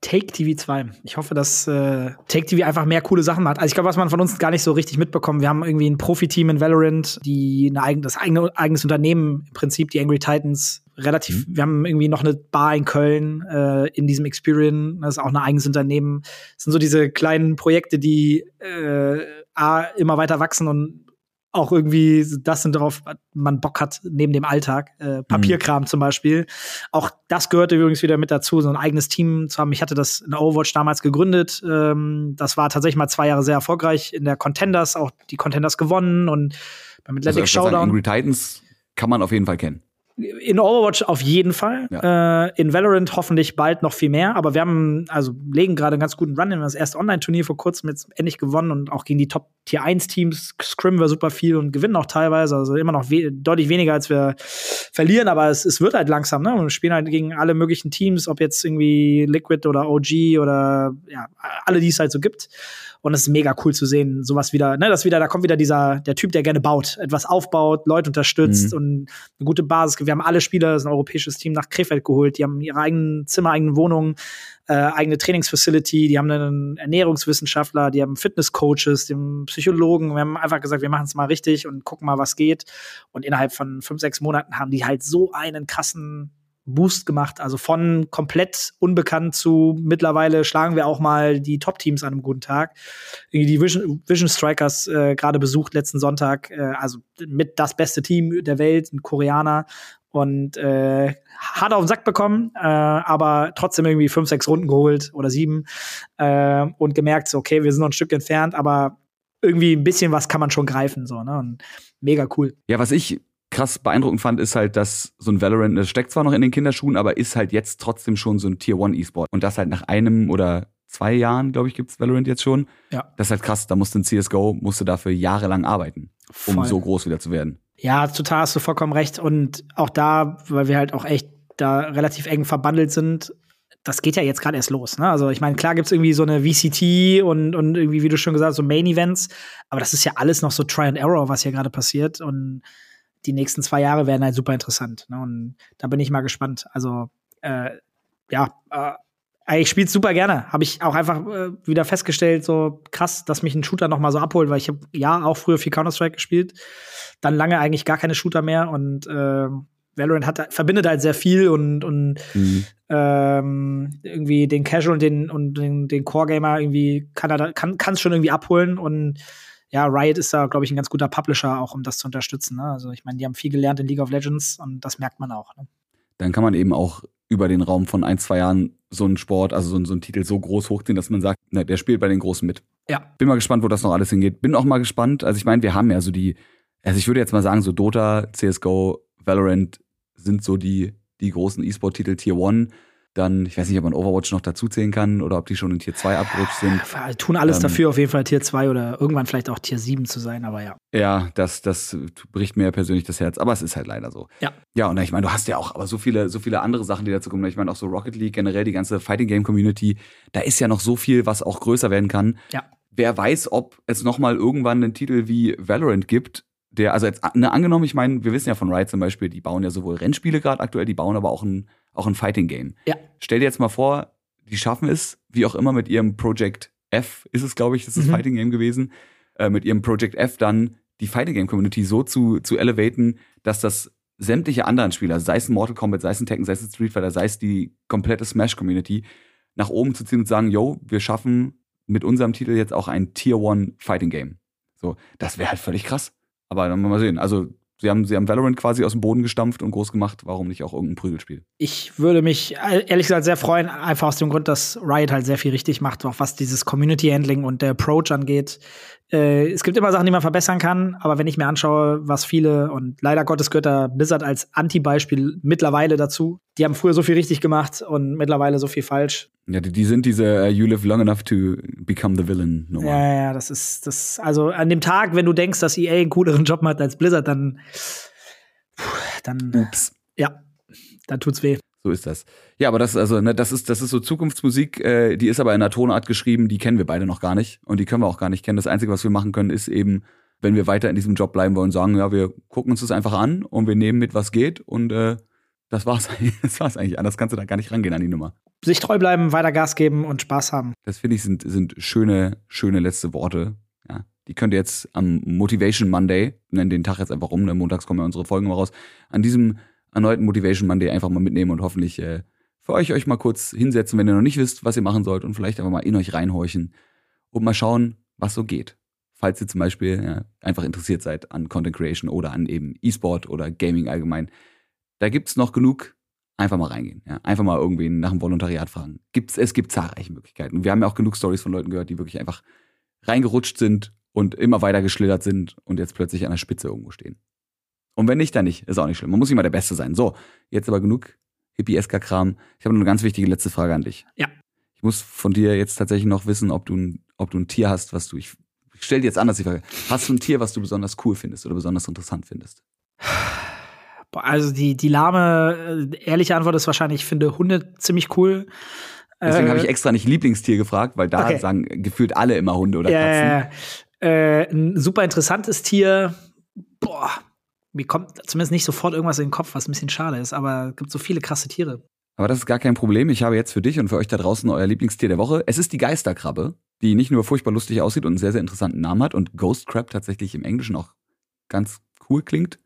Take TV 2. Ich hoffe, dass äh, Take TV einfach mehr coole Sachen macht. Also ich glaube, was man von uns gar nicht so richtig mitbekommen. Wir haben irgendwie ein Profi-Team in Valorant, die eine eigen, das eigene eigenes Unternehmen im Prinzip, die Angry Titans, relativ. Mhm. Wir haben irgendwie noch eine Bar in Köln äh, in diesem Experience. Das ist auch ein eigenes Unternehmen. Das sind so diese kleinen Projekte, die äh, A, immer weiter wachsen und auch irgendwie das sind darauf man Bock hat neben dem Alltag. Äh, Papierkram mhm. zum Beispiel. Auch das gehörte übrigens wieder mit dazu, so ein eigenes Team zu haben. Ich hatte das in Overwatch damals gegründet. Ähm, das war tatsächlich mal zwei Jahre sehr erfolgreich in der Contenders, auch die Contenders gewonnen und beim Atlantic also, Showdown. Sagen, Angry Titans kann man auf jeden Fall kennen. In Overwatch auf jeden Fall. Ja. Äh, in Valorant hoffentlich bald noch viel mehr. Aber wir haben, also legen gerade einen ganz guten Run. Wir haben das erste Online-Turnier vor kurzem jetzt endlich gewonnen und auch gegen die Top Tier 1 Teams scrimmen wir super viel und gewinnen auch teilweise. Also immer noch we deutlich weniger, als wir verlieren. Aber es, es wird halt langsam, ne? Wir spielen halt gegen alle möglichen Teams, ob jetzt irgendwie Liquid oder OG oder ja, alle, die es halt so gibt. Und es ist mega cool zu sehen, sowas wieder, ne, das wieder, da kommt wieder dieser, der Typ, der gerne baut, etwas aufbaut, Leute unterstützt mhm. und eine gute Basis. Wir haben alle Spieler, das ist ein europäisches Team, nach Krefeld geholt. Die haben ihre eigenen Zimmer, eigenen Wohnungen, äh, eigene Trainingsfacility, die haben einen Ernährungswissenschaftler, die haben Fitnesscoaches, die haben Psychologen. Wir haben einfach gesagt, wir machen es mal richtig und gucken mal, was geht. Und innerhalb von fünf, sechs Monaten haben die halt so einen krassen Boost gemacht. Also von komplett unbekannt zu mittlerweile schlagen wir auch mal die Top-Teams an einem guten Tag. Die Vision, Vision Strikers äh, gerade besucht letzten Sonntag, äh, also mit das beste Team der Welt, ein Koreaner. Und äh, hat auf den Sack bekommen, äh, aber trotzdem irgendwie fünf, sechs Runden geholt oder sieben äh, und gemerkt, so, okay, wir sind noch ein Stück entfernt, aber irgendwie ein bisschen was kann man schon greifen, so, ne? Und mega cool. Ja, was ich krass beeindruckend fand, ist halt, dass so ein Valorant, das steckt zwar noch in den Kinderschuhen, aber ist halt jetzt trotzdem schon so ein Tier One E-Sport. Und das halt nach einem oder zwei Jahren, glaube ich, gibt's Valorant jetzt schon. Ja. Das ist halt krass. Da musste ein CSGO, musste dafür jahrelang arbeiten, um Voll. so groß wieder zu werden. Ja, total hast du vollkommen recht. Und auch da, weil wir halt auch echt da relativ eng verbandelt sind, das geht ja jetzt gerade erst los. Ne? Also ich meine, klar gibt's irgendwie so eine VCT und, und irgendwie, wie du schon gesagt hast, so Main-Events, aber das ist ja alles noch so Try and Error, was hier gerade passiert. Und die nächsten zwei Jahre werden halt super interessant. Ne? Und da bin ich mal gespannt. Also, äh, ja, äh, ich spiele super gerne. Habe ich auch einfach äh, wieder festgestellt, so krass, dass mich ein Shooter noch mal so abholt, weil ich habe ja auch früher viel Counter-Strike gespielt, dann lange eigentlich gar keine Shooter mehr und äh, Valorant hat, verbindet halt sehr viel und, und mhm. ähm, irgendwie den Casual und den, und den, den Core-Gamer irgendwie kann er kann es schon irgendwie abholen und ja, Riot ist da, glaube ich, ein ganz guter Publisher, auch um das zu unterstützen. Ne? Also ich meine, die haben viel gelernt in League of Legends und das merkt man auch. Ne? Dann kann man eben auch über den Raum von ein, zwei Jahren so einen Sport, also so, so einen Titel so groß hochziehen, dass man sagt, ne, der spielt bei den Großen mit. Ja. Bin mal gespannt, wo das noch alles hingeht. Bin auch mal gespannt. Also ich meine, wir haben ja so die, also ich würde jetzt mal sagen, so Dota, CSGO, Valorant sind so die, die großen E-Sport-Titel Tier One. Dann, ich weiß nicht, ob man Overwatch noch dazuzählen kann oder ob die schon in Tier 2 abgerutscht sind. Ja, tun alles ähm, dafür, auf jeden Fall Tier 2 oder irgendwann vielleicht auch Tier 7 zu sein, aber ja. Ja, das, das bricht mir persönlich das Herz, aber es ist halt leider so. Ja. Ja, und ich meine, du hast ja auch aber so viele, so viele andere Sachen, die dazu kommen. Ich meine, auch so Rocket League, generell die ganze Fighting Game Community, da ist ja noch so viel, was auch größer werden kann. Ja. Wer weiß, ob es nochmal irgendwann einen Titel wie Valorant gibt, der, also jetzt ne, angenommen, ich meine, wir wissen ja von Riot zum Beispiel, die bauen ja sowohl Rennspiele gerade aktuell, die bauen aber auch ein, auch ein Fighting-Game. Ja. Stell dir jetzt mal vor, die schaffen es, wie auch immer, mit ihrem Project F, ist es, glaube ich, das ist Mhm. Fighting-Game gewesen, äh, mit ihrem Project F dann die Fighting-Game-Community so zu, zu elevaten, dass das sämtliche anderen Spieler, sei es ein Mortal Kombat, sei es ein Tekken, sei es ein Street Fighter, sei es die komplette Smash-Community, nach oben zu ziehen und sagen, yo, wir schaffen mit unserem Titel jetzt auch ein Tier One Fighting Game. So, das wäre halt völlig krass. Aber dann mal sehen. Also, sie haben, sie haben Valorant quasi aus dem Boden gestampft und groß gemacht. Warum nicht auch irgendein Prügelspiel? Ich würde mich äh, ehrlich gesagt sehr freuen, einfach aus dem Grund, dass Riot halt sehr viel richtig macht, auch was dieses Community Handling und der Approach angeht. Äh, es gibt immer Sachen, die man verbessern kann, aber wenn ich mir anschaue, was viele und leider Gottes gehört da Blizzard als Anti-Beispiel mittlerweile dazu. Die haben früher so viel richtig gemacht und mittlerweile so viel falsch. Ja, die, die sind diese uh, You live long enough to become the villain Nummer. Ja, ja, das ist das. Also an dem Tag, wenn du denkst, dass EA einen cooleren Job macht als Blizzard, dann, dann, Ups. ja, dann tut's weh. So ist das. Ja, aber das, also, ne, das ist, das ist so Zukunftsmusik, äh, die ist aber in einer Tonart geschrieben, die kennen wir beide noch gar nicht. Und die können wir auch gar nicht kennen. Das Einzige, was wir machen können, ist eben, wenn wir weiter in diesem Job bleiben wollen, sagen, ja, wir gucken uns das einfach an und wir nehmen mit, was geht. Und äh, das war's eigentlich. Das war's eigentlich. Anders kannst du da gar nicht rangehen an die Nummer. Sich treu bleiben, weiter Gas geben und Spaß haben. Das finde ich sind, sind schöne, schöne letzte Worte. Ja, die könnt ihr jetzt am Motivation Monday, nennen den Tag jetzt einfach um, ne? montags kommen ja unsere Folgen mal raus, an diesem erneuten Motivation Monday einfach mal mitnehmen und hoffentlich äh, für euch euch mal kurz hinsetzen, wenn ihr noch nicht wisst, was ihr machen sollt und vielleicht einfach mal in euch reinhorchen und mal schauen, was so geht. Falls ihr zum Beispiel ja, einfach interessiert seid an Content Creation oder an eben E-Sport oder Gaming allgemein, da gibt's noch genug einfach mal reingehen. Ja? Einfach mal irgendwen nach dem Volontariat fragen. Gibt's, es gibt zahlreiche Möglichkeiten. Und wir haben ja auch genug Stories von Leuten gehört, die wirklich einfach reingerutscht sind und immer weiter geschlittert sind und jetzt plötzlich an der Spitze irgendwo stehen. Und wenn nicht, dann nicht. Ist auch nicht schlimm. Man muss nicht mal der Beste sein. So, jetzt aber genug Hippie-Esker-Kram. Ich habe noch eine ganz wichtige letzte Frage an dich. Ja. Ich muss von dir jetzt tatsächlich noch wissen, ob du ein, ob du ein Tier hast, was du. Ich, ich stell dir jetzt anders die Frage. Hast du ein Tier, was du besonders cool findest oder besonders interessant findest? Also die, die lahme, äh, ehrliche Antwort ist wahrscheinlich, ich finde Hunde ziemlich cool. Deswegen Äh, habe ich extra nicht Lieblingstier gefragt, weil da Okay. sagen gefühlt alle immer Hunde oder Katzen. ja. Äh, ein super interessantes Tier. Boah, mir kommt zumindest nicht sofort irgendwas in den Kopf, was ein bisschen schade ist, aber es gibt so viele krasse Tiere. Aber das ist gar kein Problem. Ich habe jetzt für dich und für euch da draußen euer Lieblingstier der Woche. Es ist die Geisterkrabbe, die nicht nur furchtbar lustig aussieht und einen sehr, sehr interessanten Namen hat und Ghost Crab tatsächlich im Englischen auch ganz cool klingt.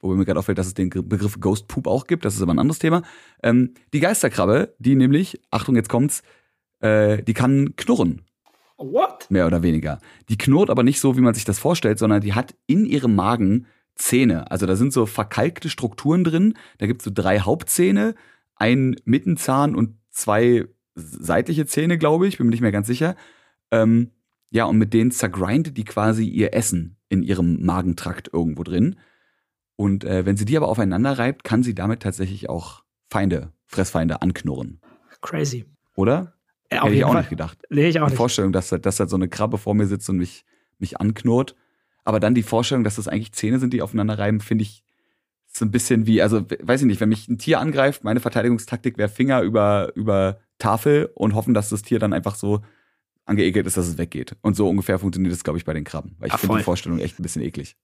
Wobei mir gerade auffällt, dass es den Begriff Ghost Poop auch gibt. Das ist aber ein anderes Thema. Ähm, die Geisterkrabbe, die nämlich, Achtung, jetzt kommt's, äh, die kann knurren. What? mehr oder weniger. Die knurrt aber nicht so, wie man sich das vorstellt, sondern die hat in ihrem Magen Zähne. Also da sind so verkalkte Strukturen drin. Da gibt's so drei Hauptzähne, ein Mittenzahn und zwei seitliche Zähne, glaube ich. Bin mir nicht mehr ganz sicher. Ähm, ja, und mit denen zergrindet die quasi ihr Essen in ihrem Magentrakt irgendwo drin. Und äh, wenn sie die aber aufeinander reibt, kann sie damit tatsächlich auch Feinde, Fressfeinde anknurren. Crazy. Oder? Ja, Hätte ich auch nicht gedacht Nee, ich auch die nicht. Vorstellung, dass, da- dass da so eine Krabbe vor mir sitzt und mich, mich anknurrt. Aber dann die Vorstellung, dass das eigentlich Zähne sind, die aufeinander reiben, finde ich so ein bisschen wie, also we- weiß ich nicht, wenn mich ein Tier angreift, meine Verteidigungstaktik wäre Finger über, über Tafel und hoffen, dass das Tier dann einfach so angeekelt ist, dass es weggeht. Und so ungefähr funktioniert das, glaube ich, bei den Krabben. Weil ich finde die Vorstellung echt ein bisschen eklig.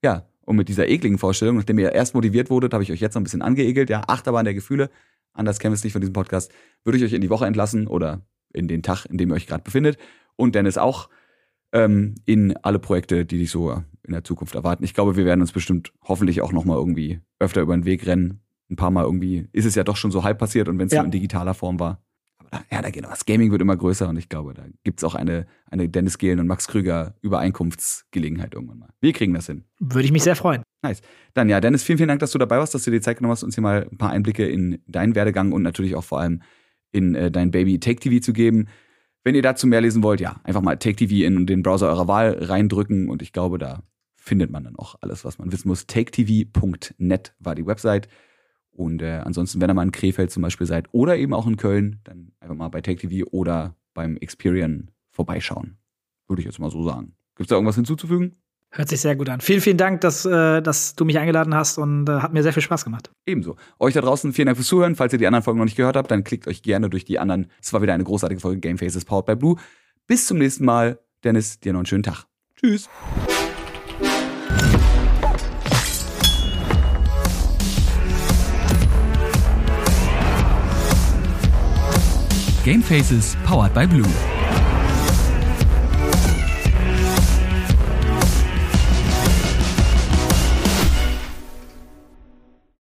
Ja, und mit dieser ekligen Vorstellung, nachdem ihr erst motiviert wurdet, habe ich euch jetzt noch ein bisschen angeekelt. Ja, Achterbahn der Gefühle. Anders kennen wir es nicht von diesem Podcast. Würde ich euch in die Woche entlassen oder in den Tag, in dem ihr euch gerade befindet. Und Dennis auch ähm, in alle Projekte, die dich so in der Zukunft erwarten. Ich glaube, wir werden uns bestimmt hoffentlich auch noch mal irgendwie öfter über den Weg rennen. Ein paar Mal irgendwie ist es ja doch schon so halb passiert und wenn es Ja. nur in digitaler Form war. Aber da, ja, da geht noch was. Gaming wird immer größer und ich glaube, da gibt's auch eine, eine Dennis Gehlen und Max Krüger Übereinkunftsgelegenheit irgendwann mal. Wir kriegen das hin. Würde ich mich sehr freuen. Dann ja, Dennis, vielen, vielen Dank, dass du dabei warst, dass du dir die Zeit genommen hast, uns hier mal ein paar Einblicke in deinen Werdegang und natürlich auch vor allem in äh, dein Baby Take TV zu geben. Wenn ihr dazu mehr lesen wollt, ja, einfach mal Take TV in den Browser eurer Wahl reindrücken und ich glaube, da findet man dann auch alles, was man wissen muss. taketv.net war die Website. Und äh, ansonsten, wenn ihr mal in Krefeld zum Beispiel seid oder eben auch in Köln, dann einfach mal bei Take TV oder beim Experian vorbeischauen. Würde ich jetzt mal so sagen. Gibt's da irgendwas hinzuzufügen? Hört sich sehr gut an. Vielen, vielen Dank, dass, äh, dass du mich eingeladen hast und äh, hat mir sehr viel Spaß gemacht. Ebenso. Euch da draußen vielen Dank fürs Zuhören. Falls ihr die anderen Folgen noch nicht gehört habt, dann klickt euch gerne durch die anderen. Es war wieder eine großartige Folge Game Faces Powered by Blue. Bis zum nächsten Mal. Dennis, dir noch einen schönen Tag. Tschüss. Game Faces Powered by Blue.